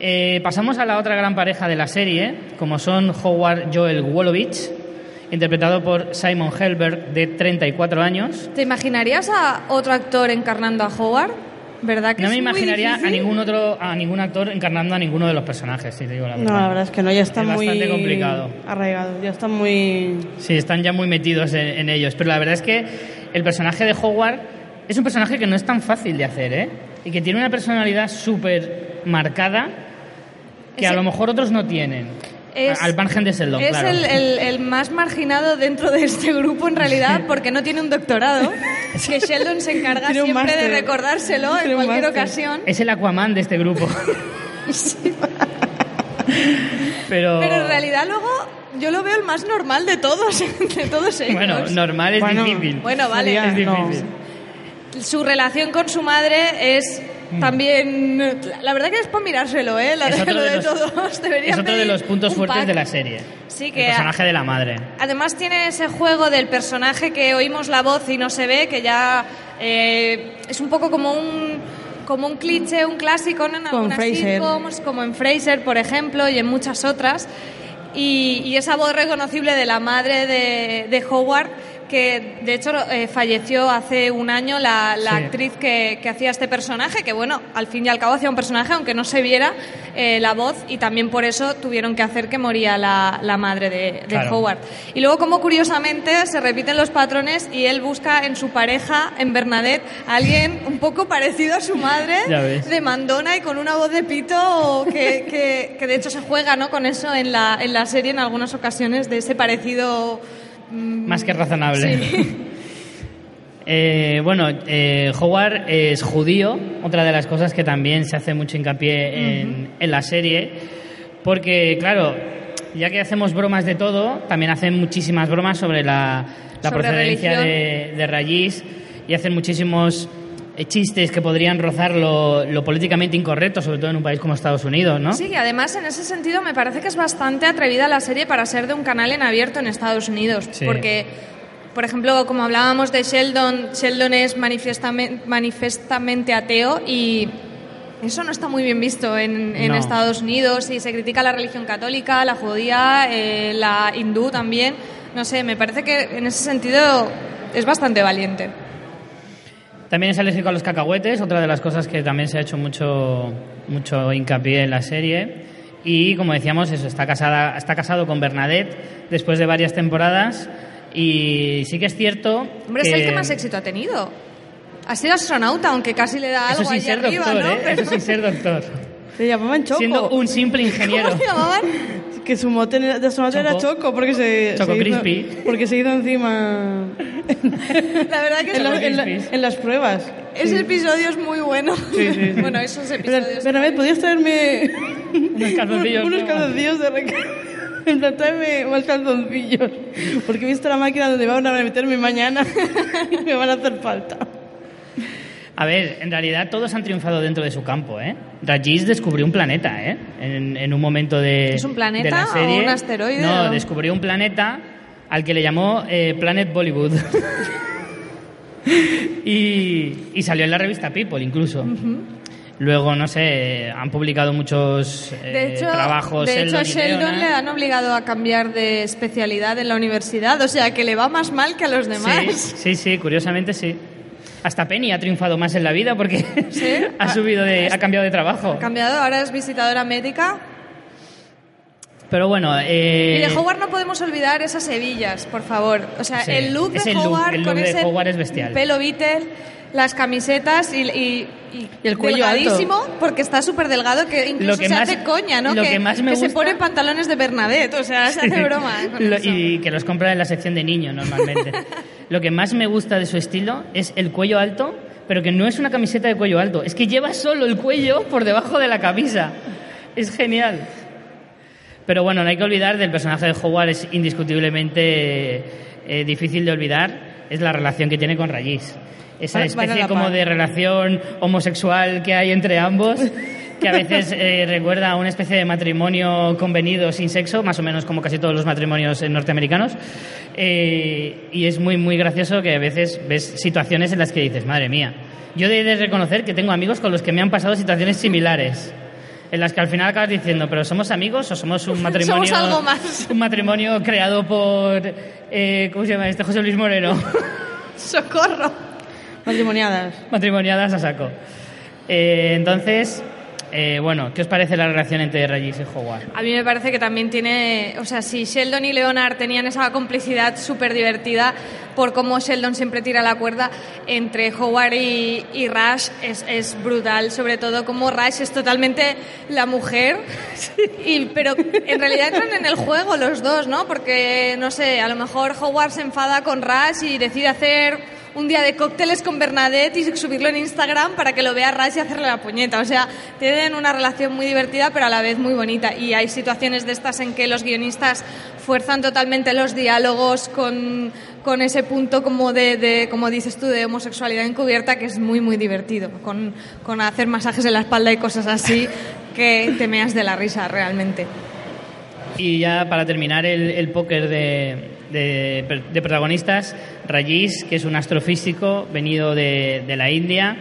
Speaker 1: Eh, pasamos a la otra gran pareja de la serie, como son Howard Joel Wolowitz, interpretado por Simon Helberg, de 34 años.
Speaker 2: ¿Te imaginarías a otro actor encarnando a Howard? ¿Verdad que
Speaker 1: No me imaginaría a ningún otro, a ningún actor encarnando a ninguno de los personajes, si te digo la verdad.
Speaker 3: No, la verdad es que no, ya está
Speaker 1: Es
Speaker 3: muy
Speaker 1: bastante complicado.
Speaker 3: arraigado, ya está muy...
Speaker 1: Sí, están ya muy metidos en, en ellos. Pero la verdad es que el personaje de Howard es un personaje que no es tan fácil de hacer, ¿eh? Y que tiene una personalidad súper marcada que a lo mejor otros no tienen.
Speaker 2: Es-
Speaker 1: al margen de Sheldon,
Speaker 2: Es
Speaker 1: claro.
Speaker 2: el, el- el más marginado dentro de este grupo en realidad porque no tiene un doctorado, que Sheldon se encarga siempre de recordárselo en cualquier ocasión.
Speaker 1: Es el Aquaman de este grupo. Pero,
Speaker 2: Pero en realidad luego yo lo veo el más normal de todos, de todos ellos.
Speaker 1: bueno, normal es
Speaker 3: Bueno,
Speaker 1: difícil.
Speaker 2: Bueno, vale.
Speaker 3: No.
Speaker 2: Su relación con su madre es también... La verdad que es para mirárselo, ¿eh? La
Speaker 1: Mm. Es
Speaker 2: de,
Speaker 1: otro
Speaker 2: lo
Speaker 1: de
Speaker 2: de
Speaker 1: los-
Speaker 2: todos. Deberían
Speaker 1: Es otro de
Speaker 2: pedir
Speaker 1: los puntos
Speaker 2: un
Speaker 1: fuertes
Speaker 2: pack.
Speaker 1: de la serie.
Speaker 2: Sí,
Speaker 1: El
Speaker 2: que
Speaker 1: personaje de la madre.
Speaker 2: Además tiene ese juego del personaje que oímos la voz y no se ve, que ya eh, es un poco como un como un cliché, un clásico en
Speaker 3: Como en
Speaker 2: algunas
Speaker 3: Frasier.
Speaker 2: sitcoms, como en Fraser, por ejemplo, y en muchas otras. Y, y esa voz reconocible de la madre de, de Howard, que de hecho eh, falleció hace un año la, la
Speaker 1: Sí.
Speaker 2: actriz que, que hacía este personaje, que bueno, al fin y al cabo hacía un personaje, aunque no se viera eh, la voz, y también por eso tuvieron que hacer que moría la, la madre de, de
Speaker 1: Claro.
Speaker 2: Howard. Y luego, como curiosamente, se repiten los patrones y él busca en su pareja, en Bernadette, a alguien un poco parecido a su madre, de mandona y con una voz de pito, que, que, que de hecho se juega ¿no? con eso en la, en la serie en algunas ocasiones, de ese parecido. Mm,
Speaker 1: Más que razonable.
Speaker 2: Sí.
Speaker 1: Eh, bueno, eh, Howard es judío, otra de las cosas que también se hace mucho hincapié en, en la serie, porque claro, ya que hacemos bromas de todo, también hacen muchísimas bromas sobre la, la
Speaker 2: Sobre
Speaker 1: procedencia
Speaker 2: religión.
Speaker 1: de, de Rayís y hacen muchísimos chistes que podrían rozar lo, lo políticamente incorrecto, sobre todo en un país como Estados Unidos, ¿no?
Speaker 2: Sí, y además en ese sentido me parece que es bastante atrevida la serie para ser de un canal en abierto en Estados Unidos.
Speaker 1: Sí.
Speaker 2: Porque, por ejemplo, como hablábamos de Sheldon, Sheldon es manifiestamente, manifestamente ateo y eso no está muy bien visto en, en
Speaker 1: No.
Speaker 2: Estados Unidos y se critica la religión católica, la judía, eh, la hindú también. No sé, me parece que en ese sentido es bastante valiente.
Speaker 1: También es alérgico a los cacahuetes, otra de las cosas que también se ha hecho mucho, mucho hincapié en la serie. Y como decíamos, eso, está, casada, está casado con Bernadette después de varias temporadas. Y sí que es cierto.
Speaker 2: Hombre, es el que más éxito ha tenido. Ha sido astronauta, aunque casi le da
Speaker 1: Eso
Speaker 2: algo
Speaker 1: sin
Speaker 2: allí
Speaker 1: ser
Speaker 2: arriba,
Speaker 1: doctor,
Speaker 2: ¿no?
Speaker 1: ¿eh?
Speaker 2: Pero-
Speaker 1: Eso sin ser doctor.
Speaker 3: Se llamaban Choco.
Speaker 1: Siendo un simple ingeniero.
Speaker 2: ¿Cómo se llamaban?
Speaker 3: Que su mote de astronauta era
Speaker 1: Choco.
Speaker 3: Porque se,
Speaker 1: Choco
Speaker 3: se hizo,
Speaker 1: Crispy.
Speaker 3: porque se hizo encima
Speaker 2: La verdad que
Speaker 3: en, la-
Speaker 2: es,
Speaker 3: en la- en las pruebas.
Speaker 2: ese episodio es muy bueno.
Speaker 3: Sí, sí, sí.
Speaker 2: bueno, esos
Speaker 3: Pero,
Speaker 2: episodios.
Speaker 3: pero a ver, ¿podías traerme
Speaker 1: Unos calzoncillos
Speaker 3: unos calzoncillos de? En plan, tráeme más calzoncillos. Porque he visto la máquina donde van a meterme mañana y me van a hacer falta.
Speaker 1: A ver, en realidad todos han triunfado dentro de su campo, ¿eh? Rajiv descubrió un planeta, ¿eh? En, en un momento de,
Speaker 2: ¿Es un planeta
Speaker 1: de la
Speaker 2: o un asteroide
Speaker 1: No,
Speaker 2: o?
Speaker 1: descubrió un planeta al que le llamó eh, Planet Bollywood. y, y salió en la revista People, incluso. Luego, no sé, han publicado muchos eh,
Speaker 2: De hecho,
Speaker 1: trabajos.
Speaker 2: de hecho a
Speaker 1: Sheldon
Speaker 2: le han obligado a cambiar de especialidad en la universidad, o sea que le va más mal que a los demás.
Speaker 1: Sí, sí, sí, curiosamente sí. Hasta Penny ha triunfado más en la vida porque
Speaker 2: ¿Sí?
Speaker 1: ha subido de, ha cambiado de trabajo.
Speaker 2: Ha cambiado, ahora es visitadora médica.
Speaker 1: Pero bueno, eh,
Speaker 2: Y de Howard no podemos olvidar esas hebillas, por favor. O sea,
Speaker 1: Sí,
Speaker 2: el look de
Speaker 1: look-
Speaker 2: Howard
Speaker 1: el look
Speaker 2: con
Speaker 1: de
Speaker 2: ese
Speaker 1: Howard es bestial.
Speaker 2: pelo Beatle, las camisetas y, y,
Speaker 3: Y el cuello alto.
Speaker 2: delgadísimo, porque está súper delgado que incluso
Speaker 1: que
Speaker 2: se
Speaker 1: más-
Speaker 2: hace coña, ¿no?
Speaker 1: lo que más me
Speaker 2: se
Speaker 1: gusta-
Speaker 2: pone pantalones de Bernadette, o sea, se hace broma con
Speaker 1: Lo-
Speaker 2: eso.
Speaker 1: y que los compra en la sección de niños normalmente. Lo que más me gusta de su estilo es el cuello alto, pero que no es una camiseta de cuello alto, es que lleva solo el cuello por debajo de la camisa. Es genial. Pero bueno, no hay que olvidar del personaje de Howard, es indiscutiblemente eh, difícil de olvidar, es la relación que tiene con Rayis. Esa especie como de relación homosexual que hay entre ambos, que a veces eh, recuerda a una especie de matrimonio convenido sin sexo, más o menos como casi todos los matrimonios eh, norteamericanos. Eh, y es muy, muy gracioso que a veces ves situaciones en las que dices, madre mía, yo he de reconocer que tengo amigos con los que me han pasado situaciones similares. En las que al final acabas diciendo, pero ¿somos amigos o somos un matrimonio?
Speaker 2: Somos algo más.
Speaker 1: Un matrimonio creado por. eh, ¿Cómo se llama este? José Luis Moreno.
Speaker 2: ¡Socorro!
Speaker 3: Matrimoniadas.
Speaker 1: Matrimoniadas a saco. Eh, entonces, eh, bueno, ¿qué os parece la relación entre Regis y Howard?
Speaker 2: A mí me parece que también tiene, o sea, si Sheldon y Leonard tenían esa complicidad súper divertida por cómo Sheldon siempre tira la cuerda, entre Howard y, y Rush es, es brutal, sobre todo como Rush es totalmente la mujer, y, pero en realidad entran en el juego los dos, ¿no? Porque, no sé, a lo mejor Howard se enfada con Rush y decide hacer un día de cócteles con Bernadette y subirlo en Instagram para que lo vea Rush y hacerle la puñeta. O sea, tienen una relación muy divertida pero a la vez muy bonita. Y hay situaciones de estas en que los guionistas fuerzan totalmente los diálogos con, con ese punto como de, de, como dices tú, de homosexualidad encubierta que es muy, muy divertido. Con, con hacer masajes en la espalda y cosas así que te meas de la risa realmente.
Speaker 1: Y ya para terminar el, el póker de, de, de protagonistas, Rajesh, que es un astrofísico venido de, de la India,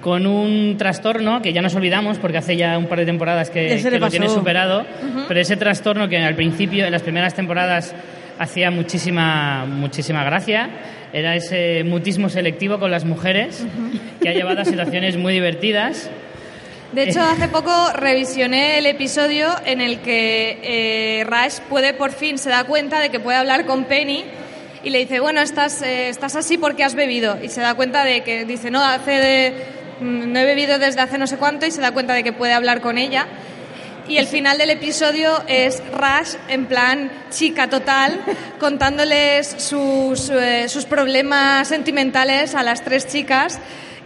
Speaker 1: con un trastorno que ya nos olvidamos porque hace ya un par de temporadas que, que lo tiene superado, pero ese trastorno que al principio, en las primeras temporadas, hacía muchísima, muchísima gracia, era ese mutismo selectivo con las mujeres, que ha llevado a situaciones muy divertidas.
Speaker 2: De hecho, hace poco revisioné el episodio en el que eh, Rush puede por fin se da cuenta de que puede hablar con Penny y le dice, bueno, estás, eh, estás así porque has bebido. Y se da cuenta de que dice, no, hace mm, no he bebido desde hace no sé cuánto y se da cuenta de que puede hablar con ella. Y el final del episodio es Rush en plan chica total, contándoles sus, eh, sus problemas sentimentales a las tres chicas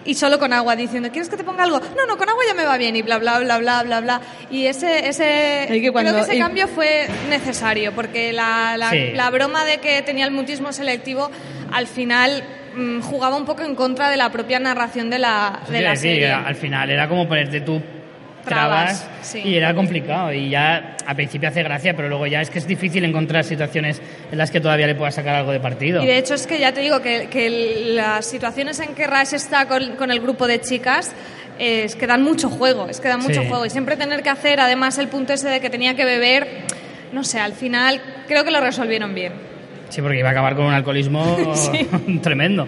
Speaker 2: y solo con agua, diciendo, ¿quieres que te ponga algo? No, no, con agua ya me va bien y bla, bla, bla, bla, bla, bla. Y ese, ese
Speaker 3: Es que cuando-
Speaker 2: creo que ese
Speaker 3: y-
Speaker 2: cambio fue necesario, porque la, la,
Speaker 1: Sí.
Speaker 2: la broma de que tenía el mutismo selectivo al final mm, jugaba un poco en contra de la propia narración de la, de la serie.
Speaker 1: al final era como ponerte tú trabas,
Speaker 2: Trabas, sí.
Speaker 1: y era complicado y ya al principio hace gracia pero luego ya es que es difícil encontrar situaciones en las que todavía le puedas sacar algo de partido
Speaker 2: Y de hecho es que ya te digo que, que las situaciones en que Rush está con, con el grupo de chicas eh, es que dan mucho juego, es que dan mucho
Speaker 1: Sí.
Speaker 2: juego. Y siempre tener que hacer además el punto ese de que tenía que beber, no sé, al final creo que lo resolvieron bien.
Speaker 1: sí porque iba a acabar con un alcoholismo tremendo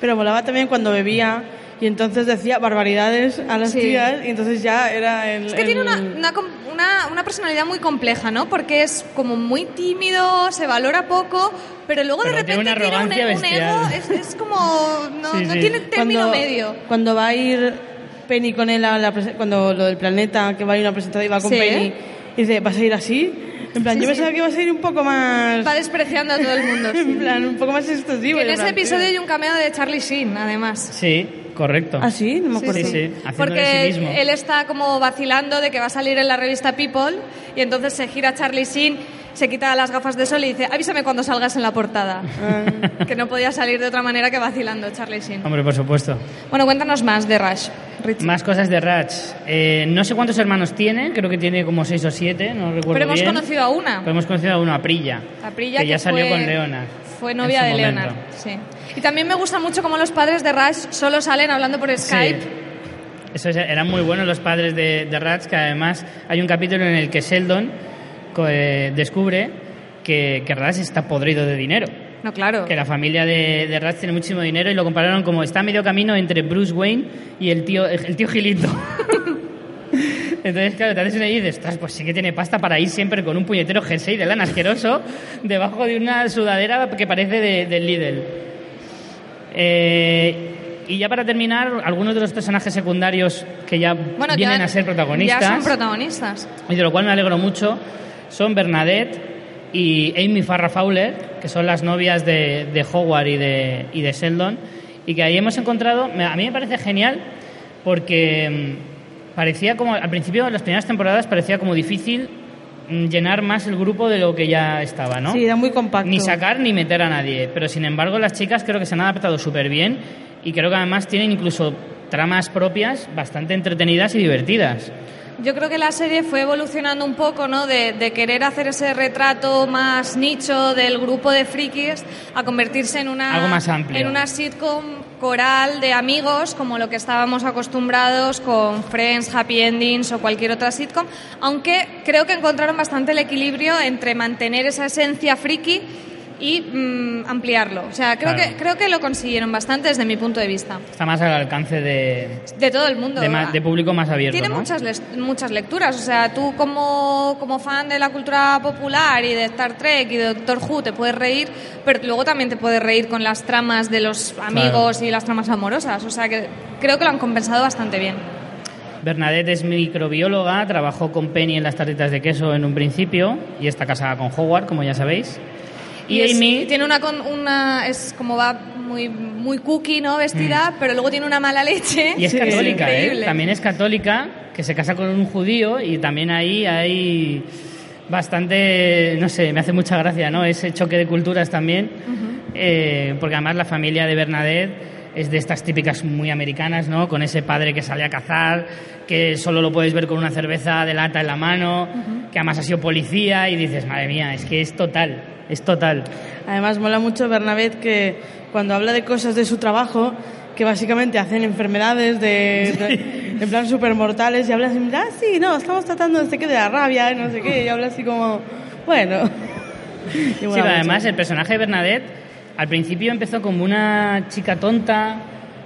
Speaker 3: Pero molaba también cuando bebía y entonces decía barbaridades a las
Speaker 2: Sí.
Speaker 3: tías y entonces ya era el...
Speaker 2: Es que tiene
Speaker 3: el-
Speaker 2: una, una, com- una- una personalidad muy compleja, ¿no? Porque es como muy tímido, se valora poco, pero luego
Speaker 1: Pero
Speaker 2: de
Speaker 1: tiene
Speaker 2: repente
Speaker 1: una arrogancia
Speaker 2: un, un ego, es, es como... No,
Speaker 1: Sí,
Speaker 2: no
Speaker 1: sí.
Speaker 2: tiene término
Speaker 3: cuando,
Speaker 2: medio.
Speaker 3: Cuando va a ir Penny con él a la cuando lo del planeta, que va a ir una presentación y va con
Speaker 2: Sí.
Speaker 3: Penny, y dice, ¿vas a ir así? En plan,
Speaker 2: Sí,
Speaker 3: yo
Speaker 2: sí.
Speaker 3: pensaba que ibas a ir un poco más...
Speaker 2: Va despreciando a todo el mundo. sí.
Speaker 3: En plan, un poco más excesivo.
Speaker 2: Que en ese
Speaker 3: plan,
Speaker 2: episodio
Speaker 3: tío.
Speaker 2: hay un cameo de Charlie Sheen, además.
Speaker 1: sí correcto
Speaker 3: ¿Ah, sí? No me acuerdo.
Speaker 1: sí, sí,
Speaker 2: Porque
Speaker 1: sí mismo
Speaker 2: él está como vacilando de que va a salir en la revista People y entonces se gira Charlie Sheen, se quita las gafas de sol y dice, avísame cuando salgas en la portada. Que no podía salir de otra manera que vacilando Charlie Sheen.
Speaker 1: hombre por supuesto
Speaker 2: Bueno, cuéntanos más de Rush, Richie.
Speaker 1: más cosas de Ratch Eh, no sé cuántos hermanos tiene creo que tiene como seis o siete no recuerdo
Speaker 2: Pero hemos
Speaker 1: bien.
Speaker 2: conocido a una.
Speaker 1: Pero hemos conocido a una Prilla
Speaker 2: A Prilla,
Speaker 1: que ya salió con Leonard
Speaker 2: Fue novia de
Speaker 1: momento.
Speaker 2: Leonard, sí. Y también me gusta mucho cómo los padres de Rush solo salen hablando por Skype.
Speaker 1: Sí. Eso es- eran muy buenos los padres de, de Rats, que además hay un capítulo en el que Sheldon eh, descubre que, que Rats está podrido de dinero.
Speaker 2: No, claro.
Speaker 1: Que la familia de, de tiene muchísimo dinero y lo compararon como está a medio camino entre Bruce Wayne y el tío, el tío Gilito. Entonces, claro, te haces una idea y dices, "Ostras, pues sí que tiene pasta para ir siempre con un puñetero jersey de lana asqueroso debajo de una sudadera que parece de- del Lidl. Eh, y ya para terminar, algunos de los personajes secundarios que ya
Speaker 2: Bueno,
Speaker 1: vienen
Speaker 2: ya-
Speaker 1: a ser protagonistas,
Speaker 2: Ya son protagonistas.
Speaker 1: y de lo cual me alegro mucho, son Bernadette y Amy Farrah Fowler, que son las novias de, de Howard y de, y de Sheldon, y que ahí hemos encontrado, a mí me parece genial porque mm, parecía como, al principio, en las primeras temporadas, parecía como difícil mm, llenar más el grupo de lo que ya estaba, ¿no?
Speaker 3: Sí, era muy compacto.
Speaker 1: Ni sacar ni meter a nadie. Pero sin embargo, las chicas creo que se han adaptado súper bien y creo que además tienen incluso tramas propias bastante entretenidas y divertidas.
Speaker 2: Yo creo que la serie fue evolucionando un poco, ¿no? De, de querer hacer ese retrato más nicho del grupo de frikis a convertirse en una
Speaker 1: Algo más amplio.
Speaker 2: en una sitcom coral de amigos, como lo que estábamos acostumbrados con Friends, Happy Endings o cualquier otra sitcom. Aunque creo que encontraron bastante el equilibrio entre mantener esa esencia friki y mm, ampliarlo. O sea, creo
Speaker 1: Claro.
Speaker 2: que creo que lo consiguieron bastante desde mi punto de vista.
Speaker 1: Está más al alcance de,
Speaker 2: De todo el mundo.
Speaker 1: de, de público más abierto.
Speaker 2: Tiene
Speaker 1: ¿no?
Speaker 2: muchas, muchas lecturas. O sea, tú como, como fan de la cultura popular y de Star Trek y de Doctor Who te puedes reír, pero luego también te puedes reír con las tramas de los amigos y las tramas amorosas. O sea, que creo que lo han compensado bastante bien.
Speaker 1: Bernadette es microbióloga, trabajó con Penny en las tartitas de queso en un principio y está casada con Howard, como ya sabéis. Y,
Speaker 2: es-
Speaker 1: Amy,
Speaker 2: tiene una, con- una es como va muy muy cookie, ¿no? Vestida, pero luego tiene una mala leche.
Speaker 1: Mm. y es
Speaker 3: Sí,
Speaker 1: católica, ¿eh?
Speaker 2: increíble.
Speaker 1: También es católica, que se casa con un judío y también ahí hay bastante, no sé, me hace mucha gracia, ¿no? Ese choque de culturas también, eh, porque además la familia de Bernadette es de estas típicas muy americanas, ¿no? Con ese padre que sale a cazar, que solo lo puedes ver con una cerveza de lata en la mano, que además ha sido policía y dices, madre mía, es que es total, es total.
Speaker 3: Además, mola mucho Bernabé que cuando habla de cosas de su trabajo, que básicamente hacen enfermedades de, de- en plan super mortales y habla así, ah, sí, no, estamos tratando de, que de la rabia, no sé qué, y habla así como, bueno. Y
Speaker 1: Sí, pero
Speaker 3: mucho.
Speaker 1: además el personaje de Bernadette al principio empezó como una chica tonta,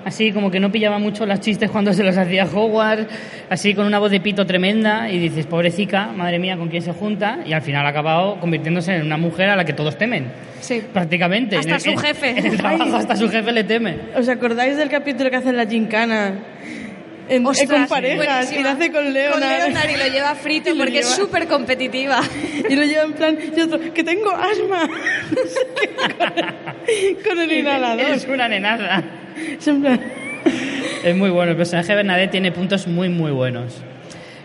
Speaker 1: así como que no pillaba mucho los chistes cuando se los hacía Howard, así con una voz de pito tremenda y dices, pobrecita, madre mía, ¿con quién se junta? Y al final ha acabado convirtiéndose en una mujer a la que todos temen,
Speaker 2: Sí.
Speaker 1: prácticamente.
Speaker 2: Hasta
Speaker 1: En el-
Speaker 2: su jefe.
Speaker 1: En el trabajo
Speaker 3: Ay.
Speaker 1: hasta su jefe le teme.
Speaker 3: ¿Os acordáis del capítulo que hace la gincana? En,
Speaker 2: Ostras,
Speaker 3: con parejas, y lo hace con Leonard.
Speaker 2: Con Leonard y lo lleva frito porque es súper competitiva.
Speaker 3: Y lo lleva en plan, y otro, que tengo asma. No sé qué, con, el- con el inhalador.
Speaker 1: Es una nenaza.
Speaker 3: Es en plan,
Speaker 1: es muy bueno. El personaje de Bernadette tiene puntos muy, muy buenos.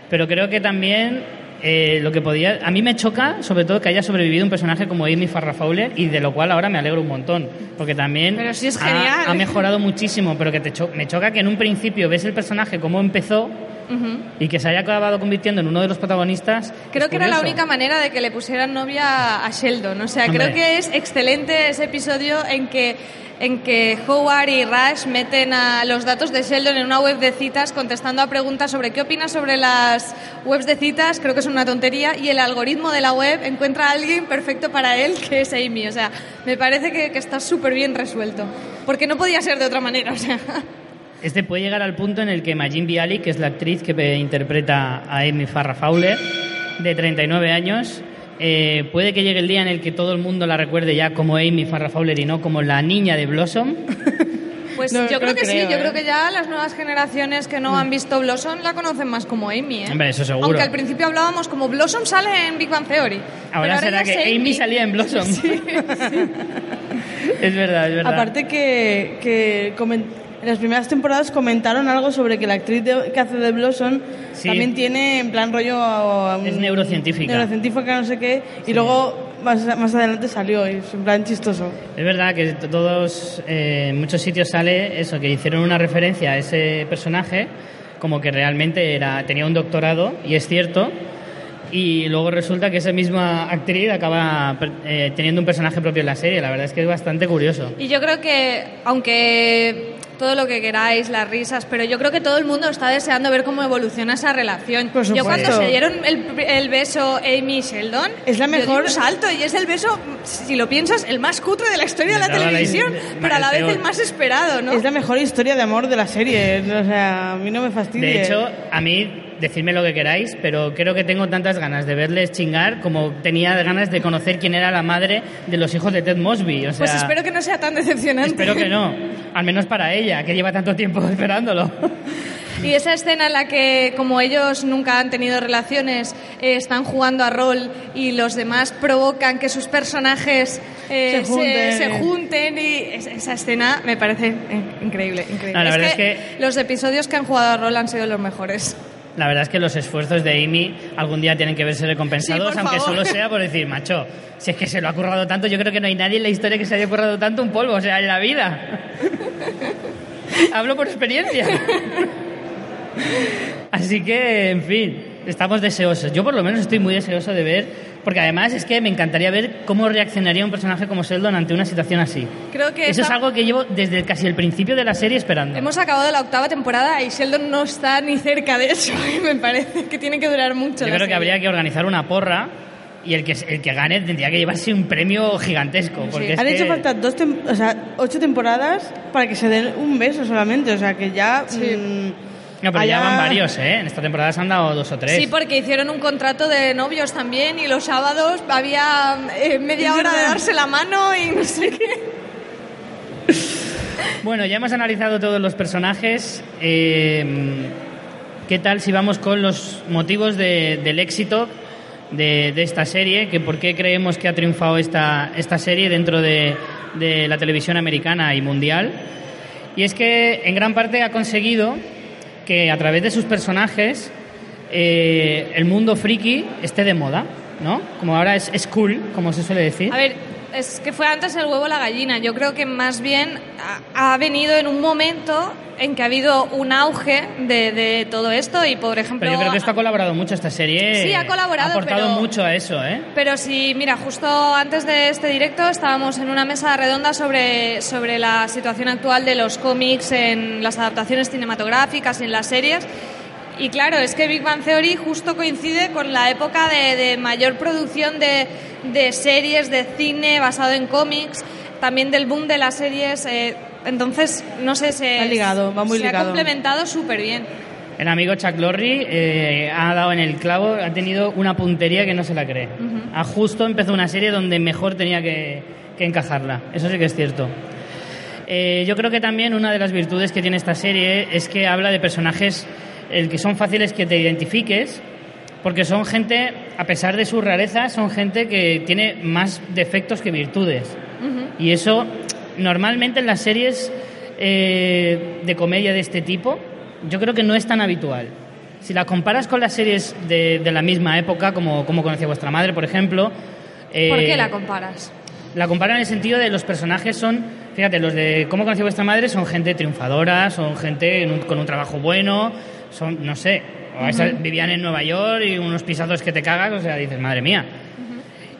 Speaker 1: Pero creo que también eh, lo que podía. A mí me choca, sobre todo, que haya sobrevivido un personaje como Amy Farrah Fowler y de lo cual ahora me alegro un montón. Porque también
Speaker 2: Pero sí es
Speaker 1: ha-
Speaker 2: genial.
Speaker 1: Ha, mejorado muchísimo, pero que te cho- me choca que en un principio ves el personaje cómo empezó
Speaker 2: Ujú.
Speaker 1: y que se haya acabado convirtiendo en uno de los protagonistas.
Speaker 2: Creo que era la
Speaker 1: curioso.
Speaker 2: única manera de que le pusieran novia a Sheldon. O sea,
Speaker 1: Hombre.
Speaker 2: creo que es excelente ese episodio en que en que Howard y Rush meten a los datos de Sheldon en una web de citas contestando a preguntas sobre qué opinas sobre las webs de citas, creo que es una tontería, y el algoritmo de la web encuentra a alguien perfecto para él, que es Amy. O sea, me parece que, que está súper bien resuelto. Porque no podía ser de otra manera, o sea.
Speaker 1: Este puede llegar al punto en el que Majin Bialik, que es la actriz que eh, interpreta a Amy Farrah Fowler, de 39 años, eh, puede que llegue el día en el que todo el mundo la recuerde ya como Amy Farrah Fowler y no como la niña de Blossom.
Speaker 2: Pues
Speaker 3: No,
Speaker 2: yo creo que sí,
Speaker 3: creo,
Speaker 2: yo
Speaker 3: ¿eh?
Speaker 2: creo que ya las nuevas generaciones que no han visto Blossom la conocen más como Amy, ¿eh?
Speaker 1: Hombre, eso seguro.
Speaker 2: Aunque al principio hablábamos como Blossom sale en Big Bang Theory.
Speaker 1: Ahora,
Speaker 2: pero
Speaker 1: será que
Speaker 2: es
Speaker 1: Amy. salía en Blossom. es verdad, es verdad.
Speaker 3: Aparte que, que comen- en las primeras temporadas comentaron algo sobre que la actriz de- que hace de Blossom
Speaker 1: Sí.
Speaker 3: también tiene en plan rollo... a un-
Speaker 1: Es neurocientífica.
Speaker 3: Neurocientífica, no sé qué. Y luego más, más adelante salió y es en plan chistoso.
Speaker 1: Es verdad que todos, eh, en muchos sitios sale eso, que hicieron una referencia a ese personaje como que realmente era, tenía un doctorado, y es cierto, y luego resulta que esa misma actriz acaba eh, teniendo un personaje propio en la serie. La verdad es que es bastante curioso.
Speaker 2: Y yo creo que, aunque todo lo que queráis, las risas, pero yo creo que todo el mundo está deseando ver cómo evoluciona esa relación.
Speaker 3: Por
Speaker 2: yo cuando se dieron el, el beso Amy y Sheldon,
Speaker 3: Es la
Speaker 2: yo di
Speaker 3: mejor-
Speaker 2: un salto y es el beso, si lo piensas, el más cutre de la historia de la televisión, pero a la vez
Speaker 1: peor.
Speaker 2: el más esperado, ¿no?
Speaker 3: Es la mejor historia de amor de la serie. O sea, a mí no me fastidia.
Speaker 1: De hecho, a mí, decidme lo que queráis, pero creo que tengo tantas ganas de verles chingar como tenía ganas de conocer quién era la madre de los hijos de Ted Mosby. O sea,
Speaker 2: Pues espero que no sea tan decepcionante.
Speaker 1: espero que no. Al menos para ella, que lleva tanto tiempo esperándolo.
Speaker 2: Y esa escena en la que, como ellos nunca han tenido relaciones, eh, están jugando a rol y los demás provocan que sus personajes eh,
Speaker 3: Se junten.
Speaker 2: se junten y es- esa escena me parece eh, increíble, increíble.
Speaker 1: No, la verdad
Speaker 2: que,
Speaker 1: es
Speaker 2: los episodios que han jugado a rol han sido los mejores.
Speaker 1: La verdad es que los esfuerzos de Amy algún día tienen que verse recompensados,
Speaker 2: Sí,
Speaker 1: aunque
Speaker 2: favor.
Speaker 1: solo sea por decir, macho, si es que se lo ha currado tanto, yo creo que no hay nadie en la historia que se haya currado tanto un polvo, o sea, en la vida. Hablo por experiencia. Así que, en fin, estamos deseosos. Yo por lo menos estoy muy deseoso de ver, porque además es que me encantaría ver cómo reaccionaría un personaje como Sheldon ante una situación así.
Speaker 2: Creo que
Speaker 1: Eso es algo que llevo desde casi el principio de la serie esperando.
Speaker 2: hemos acabado la octava temporada y Sheldon no está ni cerca de eso. y me parece que tiene que durar mucho.
Speaker 1: Yo creo que habría que organizar una porra y el que, el que gane tendría que llevarse un premio gigantesco. Porque es
Speaker 3: Han
Speaker 1: que-
Speaker 3: hecho falta dos tem- o sea, ocho temporadas para que se den un beso solamente. O sea, que ya... mm,
Speaker 1: No, pero ya van varios, ¿eh? En esta temporada se han dado dos o tres.
Speaker 2: Sí, porque hicieron un contrato de novios también y los sábados había eh, media hora de darse la mano y no sé qué.
Speaker 1: Bueno, ya hemos analizado todos los personajes. Eh, ¿Qué tal si vamos con los motivos de- del éxito de, de esta serie? Que ¿Por qué creemos que ha triunfado esta, esta serie dentro de, de la televisión americana y mundial? Y es que en gran parte ha conseguido que a través de sus personajes eh, el mundo friki esté de moda, ¿no? Como ahora es, es cool, como se suele decir.
Speaker 2: Es que fue antes el huevo o la gallina. Yo creo que más bien ha, ha venido en un momento en que ha habido un auge de, de todo esto y, por ejemplo...
Speaker 1: Pero yo creo que esto ha colaborado mucho esta serie.
Speaker 2: Sí, ha colaborado,
Speaker 1: Ha aportado
Speaker 2: pero-
Speaker 1: mucho a eso, ¿eh?
Speaker 2: Pero sí, mira, justo antes de este directo estábamos en una mesa redonda sobre, sobre la situación actual de los cómics en las adaptaciones cinematográficas y en las series. Y claro, es que Big Bang Theory justo coincide con la época de, de mayor producción de, de series, de cine basado en cómics, también del boom de las series. eh, entonces, no sé, se,
Speaker 3: Ha ligado, va muy
Speaker 2: se ha
Speaker 3: ligado.
Speaker 2: complementado súper bien.
Speaker 1: El amigo Chuck Lorre eh, ha dado en el clavo, ha tenido una puntería que no se la cree. Ha justo empezó una serie donde mejor tenía que, que encajarla. Eso sí que es cierto. Eh, yo creo que también una de las virtudes que tiene esta serie es que habla de personajes el que son fáciles que te identifiques, porque son gente, a pesar de su rareza, son gente que tiene más defectos que virtudes. Y eso, normalmente en las series, eh, de comedia de este tipo, yo creo que no es tan habitual. Si la comparas con las series de, de la misma época, como Cómo conocía vuestra madre, por ejemplo... eh,
Speaker 2: ¿Por qué la comparas?
Speaker 1: la comparo en el sentido de los personajes son, fíjate, los de Cómo conocí a vuestra madre son gente triunfadora, son gente un- con un trabajo bueno, son, no sé, o vivían en Nueva York y unos pisazos que te cagas, o sea, dices, madre mía.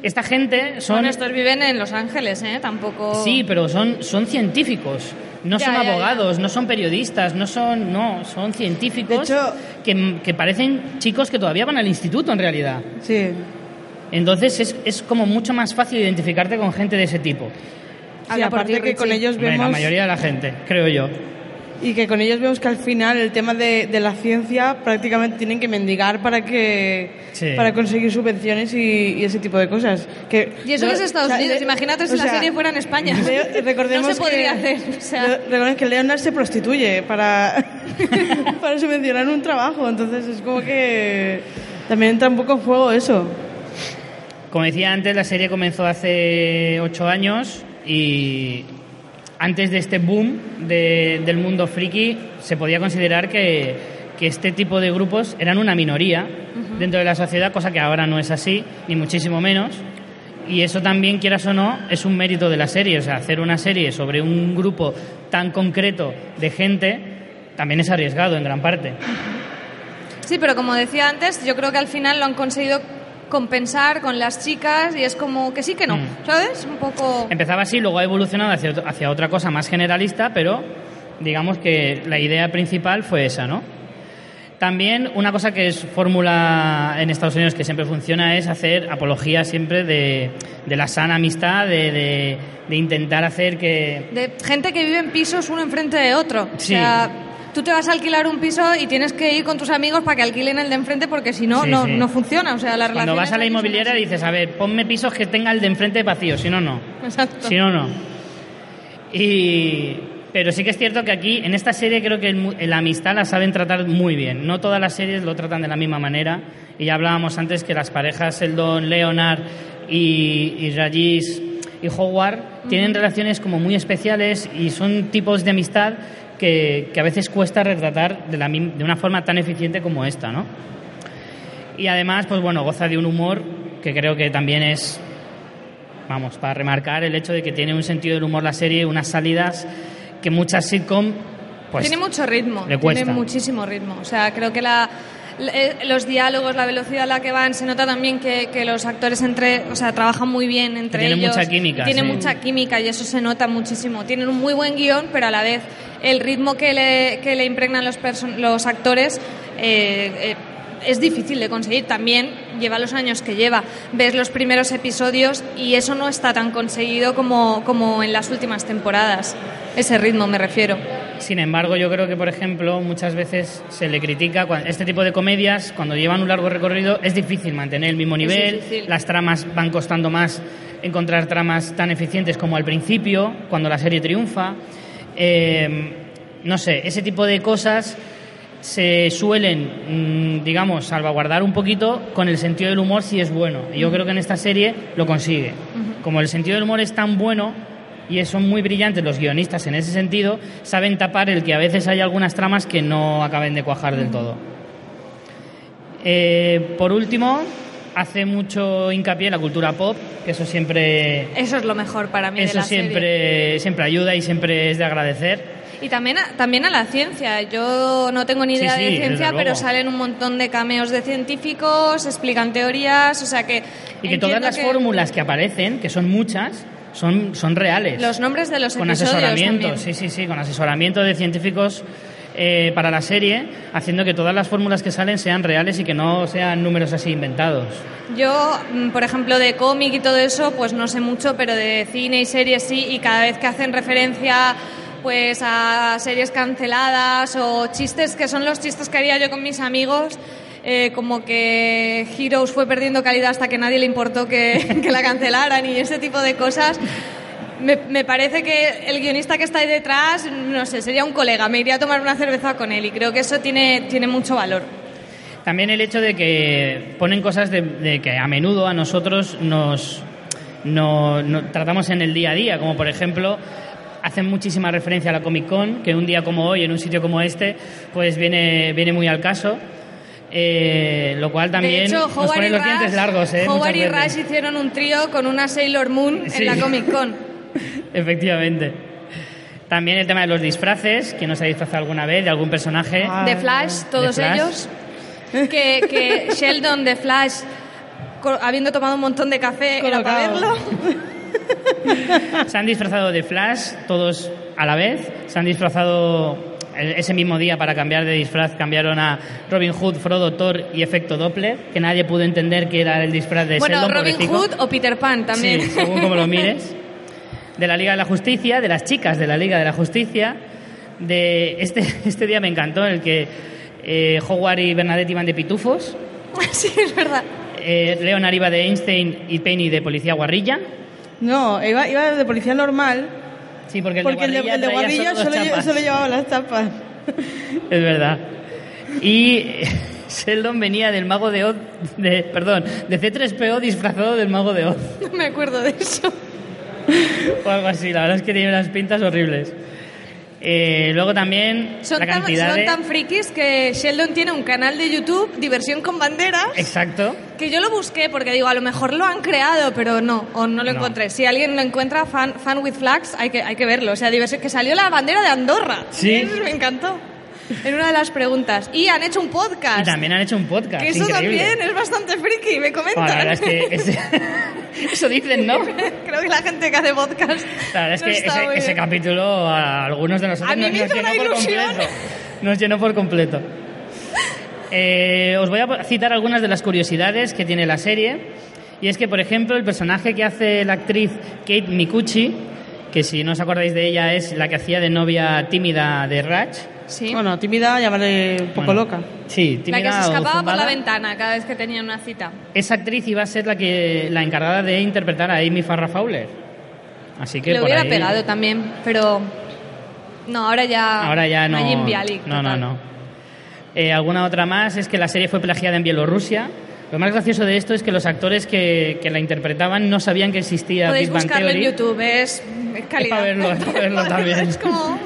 Speaker 1: Esta gente son...
Speaker 2: Bueno, estos viven en Los Ángeles, ¿eh? Tampoco...
Speaker 1: Sí, pero son, son científicos. No
Speaker 2: Ya,
Speaker 1: son
Speaker 2: ya, ya.
Speaker 1: abogados, no son periodistas, no son, no, son científicos
Speaker 3: hecho-
Speaker 1: que, que parecen chicos que todavía van al instituto en realidad.
Speaker 3: Sí.
Speaker 1: Entonces es, es como mucho más fácil identificarte con gente de ese tipo.
Speaker 3: Sí, aparte
Speaker 2: ti,
Speaker 3: que con ellos vemos
Speaker 1: la mayoría de la gente, creo yo.
Speaker 3: Y que con ellos vemos que al final el tema de, de la ciencia prácticamente tienen que mendigar para que
Speaker 1: Sí.
Speaker 3: para conseguir subvenciones y, y ese tipo de cosas. Que
Speaker 2: Y eso que es Estados
Speaker 3: o sea,
Speaker 2: Unidos.
Speaker 3: eh,
Speaker 2: Imagínate si
Speaker 3: o
Speaker 2: la
Speaker 3: sea,
Speaker 2: serie fuera en España.
Speaker 3: Leo- recordemos
Speaker 2: no se podría
Speaker 3: que,
Speaker 2: hacer. O sea,
Speaker 3: re- recordemos que Leonard se prostituye para, para subvencionar un trabajo, entonces es como que también entra un poco en juego eso.
Speaker 1: Como decía antes, la serie comenzó hace ocho años y antes de este boom de- del mundo friki se podía considerar que, que este tipo de grupos eran una minoría dentro de la sociedad, cosa que ahora no es así, ni muchísimo menos. Y eso también, quieras o no, es un mérito de la serie. O sea, hacer una serie sobre un grupo tan concreto de gente también es arriesgado en gran parte.
Speaker 2: sí, pero como decía antes, yo creo que al final lo han conseguido compensar con las chicas y es como que sí que no,
Speaker 1: Mm.
Speaker 2: ¿sabes? Un poco...
Speaker 1: Empezaba así, luego ha evolucionado hacia, hacia otra cosa más generalista, pero digamos que la idea principal fue esa, ¿no? También una cosa que es fórmula en Estados Unidos que siempre funciona es hacer apología siempre de, de la sana amistad, de, de- de intentar hacer que...
Speaker 2: De gente que vive en pisos uno enfrente de otro.
Speaker 1: Sí.
Speaker 2: O sea, tú te vas a alquilar un piso y tienes que ir con tus amigos para que alquilen el de enfrente porque si no,
Speaker 1: Sí,
Speaker 2: no,
Speaker 1: sí.
Speaker 2: no funciona. O sea, la
Speaker 1: Cuando vas a la inmobiliaria dices, a ver, ponme pisos que tenga el de enfrente vacío, si no, no.
Speaker 2: Exacto.
Speaker 1: Si no, no. Y... Pero sí que es cierto que aquí, en esta serie, creo que el la amistad la saben tratar muy bien. No todas las series lo tratan de la misma manera. Y ya hablábamos antes que las parejas, el Don Leonard y, y Rajis y Howard, tienen relaciones como muy especiales y son tipos de amistad que, que a veces cuesta retratar de, la, de una forma tan eficiente como esta, ¿no? Y además, pues bueno, goza de un humor que creo que también es, vamos, para remarcar el hecho de que tiene un sentido del humor la serie, unas salidas que muchas sitcom, pues...
Speaker 2: tiene mucho ritmo,
Speaker 1: le cuesta.
Speaker 2: tiene muchísimo ritmo. O sea, creo que la, los diálogos, la velocidad a la que van, se nota también que, que los actores entre, o sea, trabajan muy bien entre
Speaker 1: tienen
Speaker 2: ellos.
Speaker 1: mucha química,
Speaker 2: Tienen
Speaker 1: sí.
Speaker 2: mucha química y eso se nota muchísimo. Tienen un muy buen guion, pero a la vez el ritmo que le, que le impregnan los, los actores eh, eh, es difícil de conseguir. También lleva los años que lleva. Ves los primeros episodios y eso no está tan conseguido como, como en las últimas temporadas. Ese ritmo me refiero.
Speaker 1: Sin embargo, yo creo que, por ejemplo, muchas veces se le critica cuan- este tipo de comedias, cuando llevan un largo recorrido, es difícil mantener el mismo nivel, las tramas van costando más encontrar tramas tan eficientes como al principio, cuando la serie triunfa. Eh, no sé, ese tipo de cosas se suelen, mm, digamos, salvaguardar un poquito con el sentido del humor si es bueno. Y yo creo que en esta serie lo consigue. Como el sentido del humor es tan bueno y son muy brillantes los guionistas en ese sentido, saben tapar el que a veces hay algunas tramas que no acaben de cuajar del todo. Eh, por último, hace mucho hincapié en la cultura pop, que eso siempre,
Speaker 2: Eso es lo mejor para mí de
Speaker 1: eso
Speaker 2: serie.
Speaker 1: siempre, siempre ayuda y siempre es de agradecer.
Speaker 2: Y también a, también a la ciencia. Yo no tengo ni idea
Speaker 1: sí,
Speaker 2: de ciencia, pero salen un montón de cameos de científicos, explican teorías, o sea que...
Speaker 1: Y que todas las
Speaker 2: que
Speaker 1: fórmulas que aparecen, que son muchas, son, son reales.
Speaker 2: Los nombres de los
Speaker 1: con
Speaker 2: episodios
Speaker 1: asesoramiento,
Speaker 2: también.
Speaker 1: sí, sí, sí, con asesoramiento de científicos eh, para la serie, haciendo que todas las fórmulas que salen sean reales y que no sean números así inventados.
Speaker 2: Yo, mm, por ejemplo, de cómic y todo eso, pues no sé mucho, pero de cine y series sí, y cada vez que hacen referencia pues a series canceladas o chistes que son los chistes que haría yo con mis amigos, eh, como que Heroes fue perdiendo calidad hasta que nadie le importó que, la cancelaran y ese tipo de cosas. Me, parece que el guionista que está ahí detrás, no sé, sería un colega, me iría a tomar una cerveza con él y creo que eso tiene, tiene mucho valor.
Speaker 1: También el hecho de que ponen cosas de, que a menudo a nosotros nos no, no- tratamos en el día a día, como por ejemplo hacen muchísima referencia a la Comic Con, que un día como hoy, en un sitio como este, pues viene, viene muy al caso. Eh, lo cual también
Speaker 2: de hecho,
Speaker 1: nos
Speaker 2: Howard
Speaker 1: pone
Speaker 2: y
Speaker 1: los dientes largos, ¿eh?
Speaker 2: Howard y. Rush hicieron un trío con una Sailor Moon
Speaker 1: Sí.
Speaker 2: en la Comic Con.
Speaker 1: Efectivamente. También el tema de los disfraces, que nos ha disfrazado alguna vez de algún personaje.
Speaker 3: Ah.
Speaker 2: de Flash, todos
Speaker 1: Flash.
Speaker 2: ellos. Que, que Sheldon de Flash, habiendo tomado un montón de café, era para
Speaker 3: Colocado.
Speaker 2: verlo.
Speaker 1: Se han disfrazado de Flash, todos a la vez. Se han disfrazado ese mismo día para cambiar de disfraz. Cambiaron a Robin Hood, Frodo, Thor y Efecto Doppler, que nadie pudo entender que era el disfraz de
Speaker 2: Bueno,
Speaker 1: Sheldon.
Speaker 2: Robin. Hood o Peter Pan también.
Speaker 1: Sí, según como lo mires. De la Liga de la Justicia, de las chicas de la Liga de la Justicia. De este, este día me encantó, en el que eh, Howard y Bernadette iban de pitufos.
Speaker 2: sí, es verdad.
Speaker 1: eh, Leonard iba de Einstein y Penny de policía guarrilla.
Speaker 3: No, iba, iba de policía normal.
Speaker 1: Sí, porque el
Speaker 3: porque
Speaker 1: de
Speaker 3: el de,
Speaker 1: guarrilla,
Speaker 3: el de guarrilla
Speaker 1: solo
Speaker 3: lle- llevaba las tapas.
Speaker 1: Es verdad. Y Sheldon venía del mago de Oz, de, perdón, de C3PO disfrazado del mago de Oz.
Speaker 2: No me acuerdo de eso.
Speaker 1: O algo así, la verdad es que tiene unas pintas horribles. Eh, luego también
Speaker 2: Son,
Speaker 1: la
Speaker 2: tan, son
Speaker 1: de...
Speaker 2: tan frikis que Sheldon tiene un canal de YouTube, Diversión con Banderas,
Speaker 1: Exacto.
Speaker 2: que yo lo busqué porque digo, a lo mejor lo han creado, pero no, o no lo
Speaker 1: No.
Speaker 2: encontré. Si alguien lo encuentra, fan, fan with flags, hay que, hay que verlo. O sea, diversión, que salió la bandera de Andorra.
Speaker 1: Sí.
Speaker 2: Eso me encantó. En una de las preguntas. Y han hecho un podcast.
Speaker 1: Y también han hecho un podcast.
Speaker 2: que eso
Speaker 1: increíble.
Speaker 2: también es bastante friki, me comentan.
Speaker 1: Bueno, la verdad es que ese- eso dicen, ¿no?
Speaker 2: Creo que la gente que hace podcast.
Speaker 1: La verdad es que ese, ese capítulo a algunos de nosotros
Speaker 2: A
Speaker 1: nos, nos llenó por completo. Nos llenó por completo. Eh, os voy a citar algunas de las curiosidades que tiene la serie. Y es que, por ejemplo, el personaje que hace la actriz Kate Mikuchi, que si no os acordáis de ella es la que hacía de novia tímida de Raj.
Speaker 2: Sí.
Speaker 3: Bueno, tímida, llamarle un poco
Speaker 1: Bueno,
Speaker 3: loca.
Speaker 1: Sí,
Speaker 2: la
Speaker 1: tímida
Speaker 2: que se escapaba por la ventana cada vez que tenía una cita.
Speaker 1: Esa actriz iba a ser la que la encargada de interpretar a Amy Farrah Fowler. Así que
Speaker 2: Le
Speaker 1: por
Speaker 2: hubiera
Speaker 1: ahí-
Speaker 2: pegado también, pero. No, ahora ya.
Speaker 1: Ahora ya no.
Speaker 2: Jim Bialik,
Speaker 1: no, no, no. Eh, alguna otra más es que la serie fue plagiada en Bielorrusia. Lo más gracioso de esto es que los actores que, que la interpretaban no sabían que existía
Speaker 2: Podéis
Speaker 1: Big Bang
Speaker 2: buscarlo en. YouTube, es, es calidad.
Speaker 1: para verlo, es para verlo también.
Speaker 2: Es como.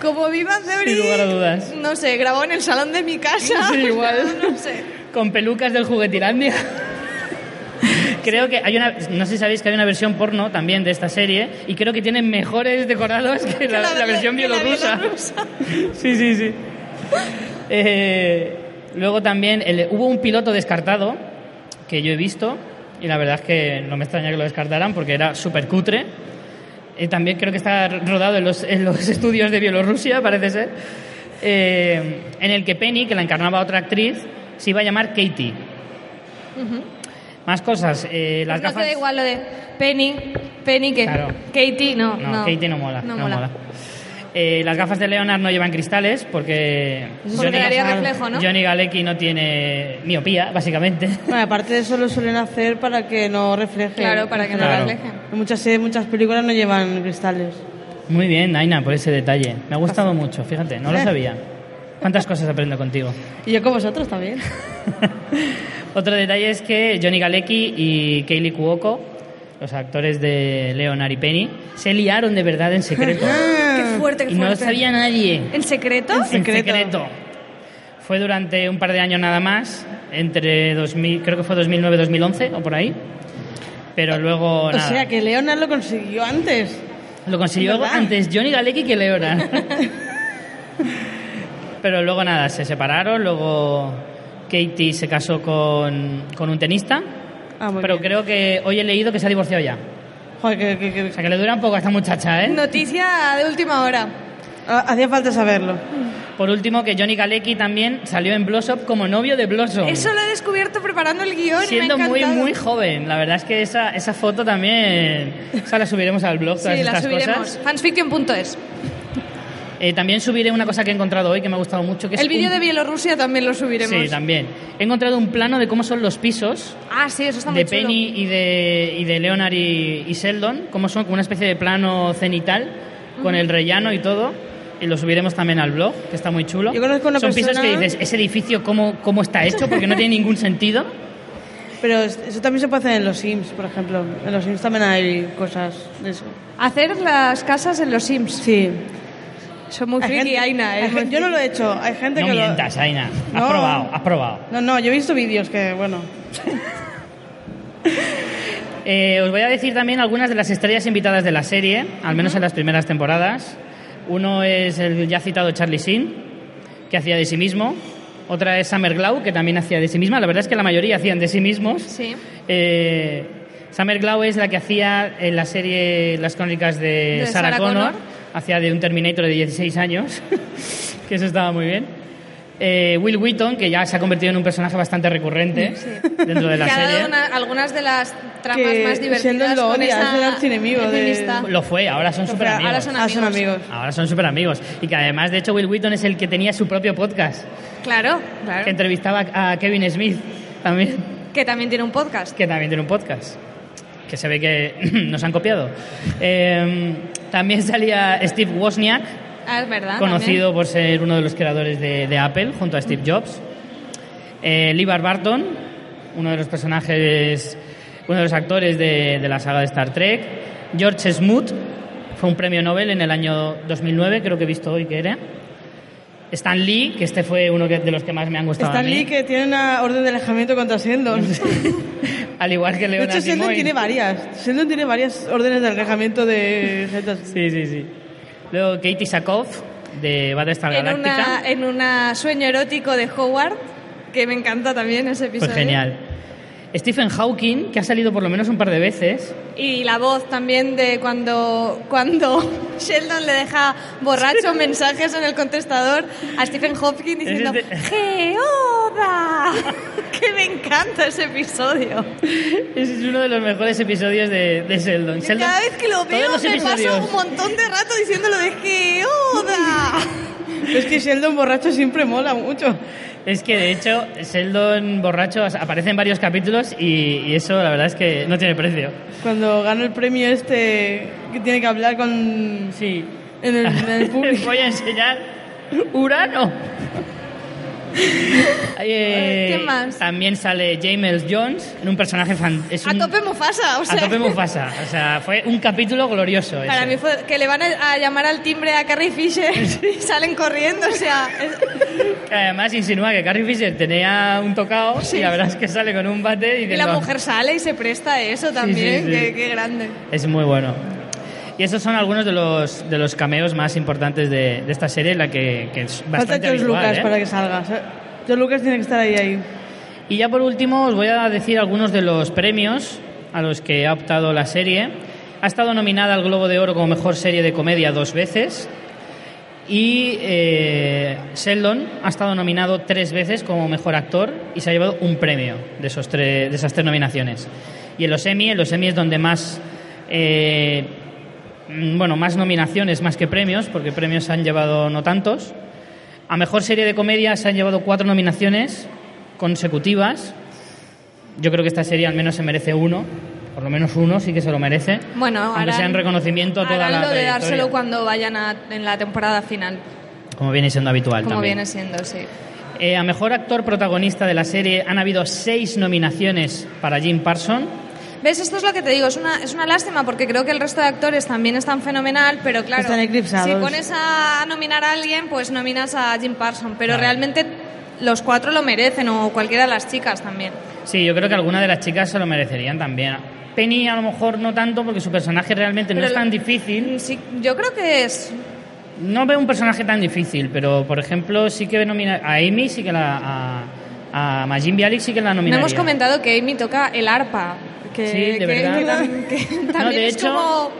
Speaker 2: Como Bang Theory.
Speaker 1: Sin lugar a dudas.
Speaker 2: No sé, grabó en el salón de mi casa.
Speaker 1: Sí, igual.
Speaker 2: No sé.
Speaker 1: Con pelucas del juguetilandia. Creo que hay una, no sé si sabéis que hay una versión porno también de esta serie y creo que tiene mejores decorados que la, la versión
Speaker 2: que la
Speaker 1: bielorrusa.
Speaker 2: bielorrusa.
Speaker 1: Sí, sí, sí. Eh, luego también el- hubo un piloto descartado que yo he visto y la verdad es que no me extraña que lo descartaran porque era súper cutre. Eh, también creo que está rodado en los, en los estudios de Bielorrusia, parece ser. Eh, en el que Penny, que la encarnaba otra actriz, se iba a llamar Katie. Más cosas. eh, las
Speaker 2: Pues no
Speaker 1: gafas.
Speaker 2: queda igual lo de Penny. Penny que.
Speaker 1: Claro.
Speaker 2: Katie, no.
Speaker 1: No,
Speaker 2: No,
Speaker 1: Katie no mola.
Speaker 2: No
Speaker 1: No,
Speaker 2: mola.
Speaker 1: mola. Eh, las gafas de Leonard no llevan cristales porque
Speaker 2: Porque daría reflejo, ¿no?
Speaker 1: Johnny Galecki no tiene miopía, básicamente.
Speaker 3: Bueno, aparte de eso lo suelen hacer para que no refleje.
Speaker 2: Claro, para que no
Speaker 1: Claro.
Speaker 2: refleje.
Speaker 3: En muchas, series, muchas películas no llevan cristales.
Speaker 1: Muy bien, Aina, por ese detalle. Me ha gustado mucho, fíjate, no lo
Speaker 3: Eh.
Speaker 1: sabía. ¿Cuántas cosas aprendo contigo?
Speaker 3: Y yo con vosotros también.
Speaker 1: Otro detalle es que Johnny Galecki y Kaylee Cuoco, los actores de Leonard y Penny, se liaron de verdad en secreto.
Speaker 2: Qué fuerte, qué
Speaker 1: y no lo
Speaker 2: fuerte.
Speaker 1: sabía nadie.
Speaker 2: ¿En secreto?
Speaker 3: En
Speaker 1: En
Speaker 3: secreto.
Speaker 1: secreto. Fue durante un par de años nada más, entre 2000, creo que fue 2009-2011 o por ahí. Pero luego
Speaker 3: O
Speaker 1: nada.
Speaker 3: sea que Leonard lo consiguió antes.
Speaker 1: Lo consiguió
Speaker 3: ¿Verdad?
Speaker 1: antes Johnny Galecki que Leonard. Pero luego nada, se separaron, luego Katie se casó con, con un tenista.
Speaker 3: Ah,
Speaker 1: pero
Speaker 3: bien.
Speaker 1: creo que hoy he leído que se ha divorciado ya.
Speaker 3: Joder, que, que- que-
Speaker 1: O sea que le dura un poco a esta muchacha, ¿eh?
Speaker 2: Noticia de última hora.
Speaker 3: Ah, hacía falta saberlo.
Speaker 1: Por último, que Johnny Galecki también salió en Blossom como novio de Blossom.
Speaker 2: Eso lo he descubierto preparando el guion
Speaker 1: Siendo
Speaker 2: y me ha
Speaker 1: muy, muy joven. La verdad es que esa, esa foto también. Esa la subiremos al blog, todas
Speaker 2: Sí, la
Speaker 1: estas
Speaker 2: subiremos.
Speaker 1: cosas.
Speaker 2: Fansfiction.es.
Speaker 1: Eh, también subiré una cosa que he encontrado hoy que me ha gustado mucho. Que
Speaker 2: El vídeo
Speaker 1: un-
Speaker 2: de Bielorrusia también lo subiremos.
Speaker 1: Sí, también. He encontrado un plano de cómo son los pisos
Speaker 2: Ah, sí, eso está muy
Speaker 1: de
Speaker 2: chulo.
Speaker 1: Penny y de, y de Leonard y, y Sheldon, cómo son como una especie de plano cenital con el rellano y todo. Y lo subiremos también al blog, que está muy chulo.
Speaker 3: Yo conozco una
Speaker 1: son pisos que dices, ese edificio, ¿cómo, ¿cómo está hecho? Porque no tiene ningún sentido.
Speaker 3: Pero es- eso también se puede hacer en los Sims, por ejemplo. En los Sims también hay cosas de eso.
Speaker 2: Hacer las casas en los Sims.
Speaker 3: Sí.
Speaker 2: Son muy friki, Aina.
Speaker 3: hay
Speaker 2: ¿eh?
Speaker 3: yo no lo he hecho. Hay gente
Speaker 1: No
Speaker 3: que lo-
Speaker 1: mientas, Aina. Has
Speaker 3: No.
Speaker 1: probado, has probado.
Speaker 3: No, no, yo he visto vídeos que, bueno.
Speaker 1: Eh, os voy a decir también algunas de las estrellas invitadas de la serie, al menos en las primeras temporadas. Uno es el ya citado Charlie Sheen, que hacía de sí mismo. Otra es Summer Glau, que también hacía de sí misma. La verdad es que la mayoría hacían de sí mismos.
Speaker 2: Sí.
Speaker 1: Eh, Summer Glau es la que hacía en la serie Las crónicas de,
Speaker 2: De
Speaker 1: Sarah,
Speaker 2: Sarah
Speaker 1: Connor.
Speaker 2: Connor.
Speaker 1: Hacía de un Terminator de 16 años, que eso estaba muy bien. Eh, Will Wheaton, que ya se ha convertido en un personaje bastante recurrente dentro de la
Speaker 2: que ha
Speaker 1: serie.
Speaker 2: dado una- algunas de las tramas
Speaker 3: Que
Speaker 2: más divertidas
Speaker 3: lo
Speaker 2: con
Speaker 3: odia,
Speaker 2: esa
Speaker 3: es el archienemigo de-.
Speaker 1: Lo fue, ahora son súper amigos.
Speaker 2: ahora son
Speaker 3: Ah, son
Speaker 2: amigos.
Speaker 3: amigos.
Speaker 1: Ahora son súper amigos. Y que además, de hecho, Will Wheaton es el que tenía su propio podcast,
Speaker 2: Claro, claro.
Speaker 1: que entrevistaba a Kevin Smith también,
Speaker 2: Que también tiene un podcast.
Speaker 1: que también tiene un podcast. Que se ve que nos han copiado. Eh, también salía Steve Wozniak,
Speaker 2: Ah, es verdad.
Speaker 1: conocido por ser uno de los creadores de, de Apple, junto a Steve Jobs. Eh, Levar Barton, uno de los personajes, uno de los actores de, de la saga de Star Trek. George Smoot, fue un premio Nobel en el año 2009, creo que he visto hoy que era. Stan Lee, que este fue uno de los que más me han gustado. a
Speaker 3: Stan
Speaker 1: mí.
Speaker 3: Lee que tiene una orden de alejamiento contra Sheldon.
Speaker 1: Al igual que
Speaker 3: De
Speaker 1: Leonard
Speaker 3: hecho, Sheldon tiene varias. Sheldon tiene varias órdenes de alejamiento de.
Speaker 1: Sí, sí, sí. Luego Katie Sackhoff, de Battlestar
Speaker 2: En
Speaker 1: Galactica.
Speaker 2: una, en una sueño erótico de Howard, que me encanta también ese episodio.
Speaker 1: Pues genial. Stephen Hawking, que ha salido por lo menos un par de veces.
Speaker 2: Y la voz también de cuando, cuando Sheldon le deja borracho mensajes en el contestador a Stephen Hopkins diciendo
Speaker 1: Es
Speaker 2: ¡Geoda! que me encanta ese episodio.
Speaker 1: Ese es uno de los mejores episodios de, de Sheldon. Sheldon-
Speaker 2: Cada vez que lo veo me paso
Speaker 1: episodios-
Speaker 2: un montón de rato diciéndolo de Geoda.
Speaker 3: Pero es que Sheldon borracho siempre mola mucho.
Speaker 1: Es que de hecho Sheldon borracho aparece en varios capítulos y, y eso la verdad es que no tiene precio.
Speaker 3: Cuando gana el premio este que tiene que hablar con
Speaker 1: Sí.
Speaker 3: en el, en el público.
Speaker 1: voy a enseñar Urano. Eh,
Speaker 2: ¿Qué más?
Speaker 1: También sale James Jones en un personaje fan, es
Speaker 2: A
Speaker 1: un-
Speaker 2: tope Mufasa, o sea.
Speaker 1: a tope Mufasa. O sea, fue un capítulo glorioso.
Speaker 2: Para
Speaker 1: ese.
Speaker 2: mí fue que le van a, a llamar al timbre a Carrie Fisher y salen corriendo, o sea, es-
Speaker 1: Que Además insinúa que Carrie Fisher tenía un tocado y la verdad es que sale con un bate y,
Speaker 2: y la mujer sale y se presta a eso también,
Speaker 1: sí, sí.
Speaker 2: Qué, qué grande.
Speaker 1: Es muy bueno. Y esos son algunos de los, de los cameos más importantes de, de esta serie, la que, que es
Speaker 3: Falta
Speaker 1: bastante
Speaker 3: George
Speaker 1: habitual,
Speaker 3: Lucas
Speaker 1: ¿eh?
Speaker 3: para que salga. O sea, George Lucas tiene que estar ahí, ahí.
Speaker 1: Y ya por último os voy a decir algunos de los premios a los que ha optado la serie. Ha estado nominada al Globo de Oro como Mejor Serie de Comedia dos veces. Y eh, Sheldon ha estado nominado tres veces como Mejor Actor y se ha llevado un premio de, esos tres, de esas tres nominaciones. Y en los Emmy, en los Emmy es donde más... eh, bueno, más nominaciones más que premios, porque premios se han llevado no tantos. A Mejor Serie de Comedia se han llevado cuatro nominaciones consecutivas. Yo creo que esta serie al menos se merece uno, por lo menos uno sí que se lo merece.
Speaker 2: Bueno,
Speaker 1: aunque
Speaker 2: harán-
Speaker 1: sea en reconocimiento a toda la
Speaker 2: lo de dárselo cuando vayan a- en la temporada final,
Speaker 1: como viene siendo habitual
Speaker 2: como
Speaker 1: también.
Speaker 2: viene siendo, sí.
Speaker 1: Eh, a Mejor Actor Protagonista de la serie han habido seis nominaciones para Jim Parson.
Speaker 2: ¿Ves? Esto es lo que te digo, es una, es una lástima porque creo que el resto de actores también están fenomenal, pero claro,
Speaker 3: Están eclipsados.
Speaker 2: si pones a nominar a alguien, pues nominas a Jim Parsons, pero
Speaker 1: Claro.
Speaker 2: realmente los cuatro lo merecen, o cualquiera de las chicas también.
Speaker 1: Sí, yo creo que alguna de las chicas se lo merecerían también. Penny a lo mejor no tanto porque su personaje realmente no es tan difícil.
Speaker 2: Sí, yo creo que es...
Speaker 1: No veo un personaje tan difícil, pero por ejemplo sí que nomina a Amy, sí que la a, a Majin Bialik sí que la
Speaker 2: No
Speaker 1: nominaría.
Speaker 2: hemos comentado que Amy toca el arpa. Que,
Speaker 1: Sí, de
Speaker 2: que-
Speaker 1: verdad.
Speaker 2: que tam- que
Speaker 1: No,
Speaker 2: también
Speaker 1: de
Speaker 2: es
Speaker 1: hecho,
Speaker 2: como...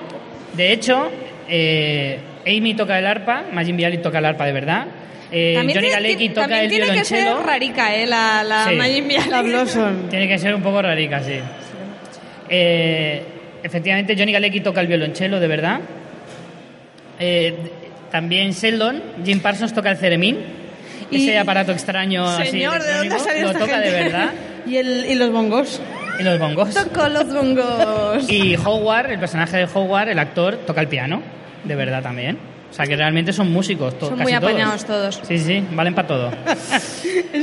Speaker 1: de hecho, eh, Amy toca el arpa, Majin Bialik toca el arpa de verdad. eh,
Speaker 2: También
Speaker 1: Johnny
Speaker 2: tiene-
Speaker 1: Galecki toca
Speaker 2: también
Speaker 1: el
Speaker 2: tiene que ser
Speaker 1: violonchelo.
Speaker 2: rarica, ¿eh? La, la
Speaker 1: Sí.
Speaker 2: Majin Bialik.
Speaker 3: La Blossom.
Speaker 1: Tiene que ser un poco rarica, sí. Eh, efectivamente, Johnny Galecki toca el violonchelo, de verdad. Eh, también Sheldon, Jim Parsons toca el ceremín.
Speaker 2: Y-
Speaker 1: Ese aparato extraño así
Speaker 2: Señor, ¿de dónde
Speaker 1: lo
Speaker 2: esta
Speaker 1: toca de verdad.
Speaker 3: Y, el, y los bongos.
Speaker 1: Y los bongos.
Speaker 2: Toco los bongos.
Speaker 1: Y Howard, el personaje de Howard, el actor, toca el piano, de verdad también. O sea que realmente son músicos, to-
Speaker 2: Son
Speaker 1: casi
Speaker 2: muy apañados
Speaker 1: todos.
Speaker 2: todos.
Speaker 1: Sí, sí, valen para todo.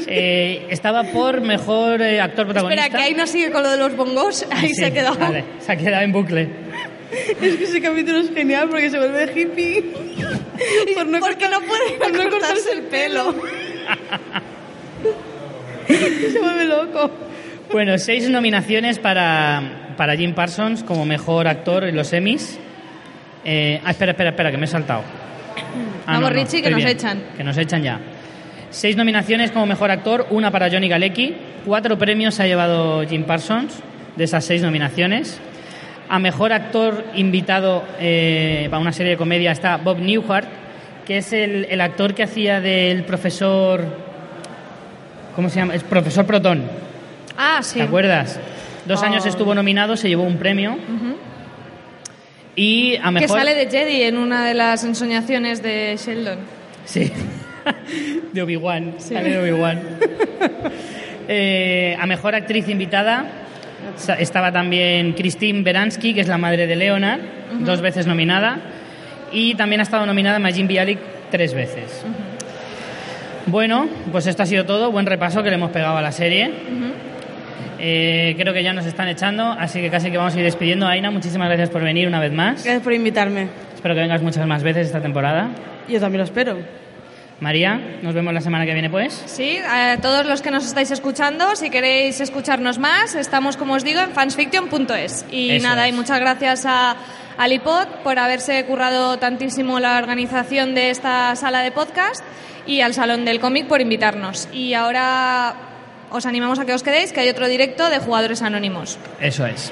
Speaker 1: Eh, estaba por mejor eh, actor protagonista.
Speaker 2: Espera, que ahí no sigue con lo de los bongos. Ahí
Speaker 1: Sí,
Speaker 2: se ha quedado.
Speaker 1: vale, se ha quedado en bucle.
Speaker 3: Es que ese capítulo es genial porque se vuelve hippie. Por no
Speaker 2: Porque no puede
Speaker 3: por no
Speaker 2: cortarse el pelo.
Speaker 3: se vuelve loco.
Speaker 1: Bueno, seis nominaciones para, para Jim Parsons como mejor actor en los Emmys. Eh, ah, espera, espera, espera, que me he saltado. Ah,
Speaker 2: Vamos, Richie, que nos
Speaker 1: bien,
Speaker 2: echan.
Speaker 1: Que nos echan ya. Seis nominaciones como mejor actor, una para Johnny Galecki. Cuatro premios ha llevado Jim Parsons de esas seis nominaciones. A mejor actor invitado eh, para una serie de comedia está Bob Newhart, que es el, el actor que hacía del profesor. ¿Cómo se llama? Es profesor Proton.
Speaker 2: Ah, sí.
Speaker 1: ¿Te acuerdas? Dos
Speaker 2: Oh.
Speaker 1: años estuvo nominado, se llevó un premio. Y a
Speaker 2: Que
Speaker 1: mejor.
Speaker 2: sale de Jedi en una de las ensoñaciones de Sheldon.
Speaker 1: Sí. de Obi-Wan. Sale de Obi-Wan. Eh, a mejor actriz invitada estaba también Christine Beransky, que es la madre de Leonard, dos veces nominada. Y también ha estado nominada Majin Bialik tres veces. Bueno, pues esto ha sido todo. Buen repaso que le hemos pegado a la serie. Eh, creo que ya nos están echando, así que casi que vamos a ir despidiendo. Aina, muchísimas gracias por venir una vez más.
Speaker 3: Gracias por invitarme.
Speaker 1: Espero que vengas muchas más veces esta temporada.
Speaker 3: Yo también lo espero.
Speaker 1: María, nos vemos la semana que viene, pues.
Speaker 2: Sí, a todos los que nos estáis escuchando, si queréis escucharnos más, estamos, como os digo, en fansfiction.es. Y
Speaker 1: Eso
Speaker 2: nada,
Speaker 1: es.
Speaker 2: y muchas gracias a Alipod por haberse currado tantísimo la organización de esta sala de podcast y al Salón del Cómic por invitarnos. Y ahora os animamos a que os quedéis, que hay otro directo de jugadores anónimos.
Speaker 1: Eso es.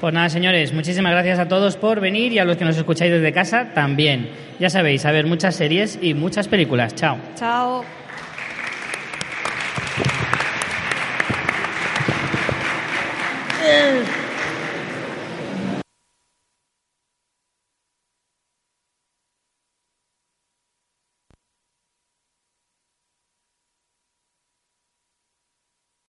Speaker 1: Pues nada, señores, muchísimas gracias a todos por venir y a los que nos escucháis desde casa también. Ya sabéis, a ver muchas series y muchas películas. Chao.
Speaker 2: Chao.
Speaker 3: Eh.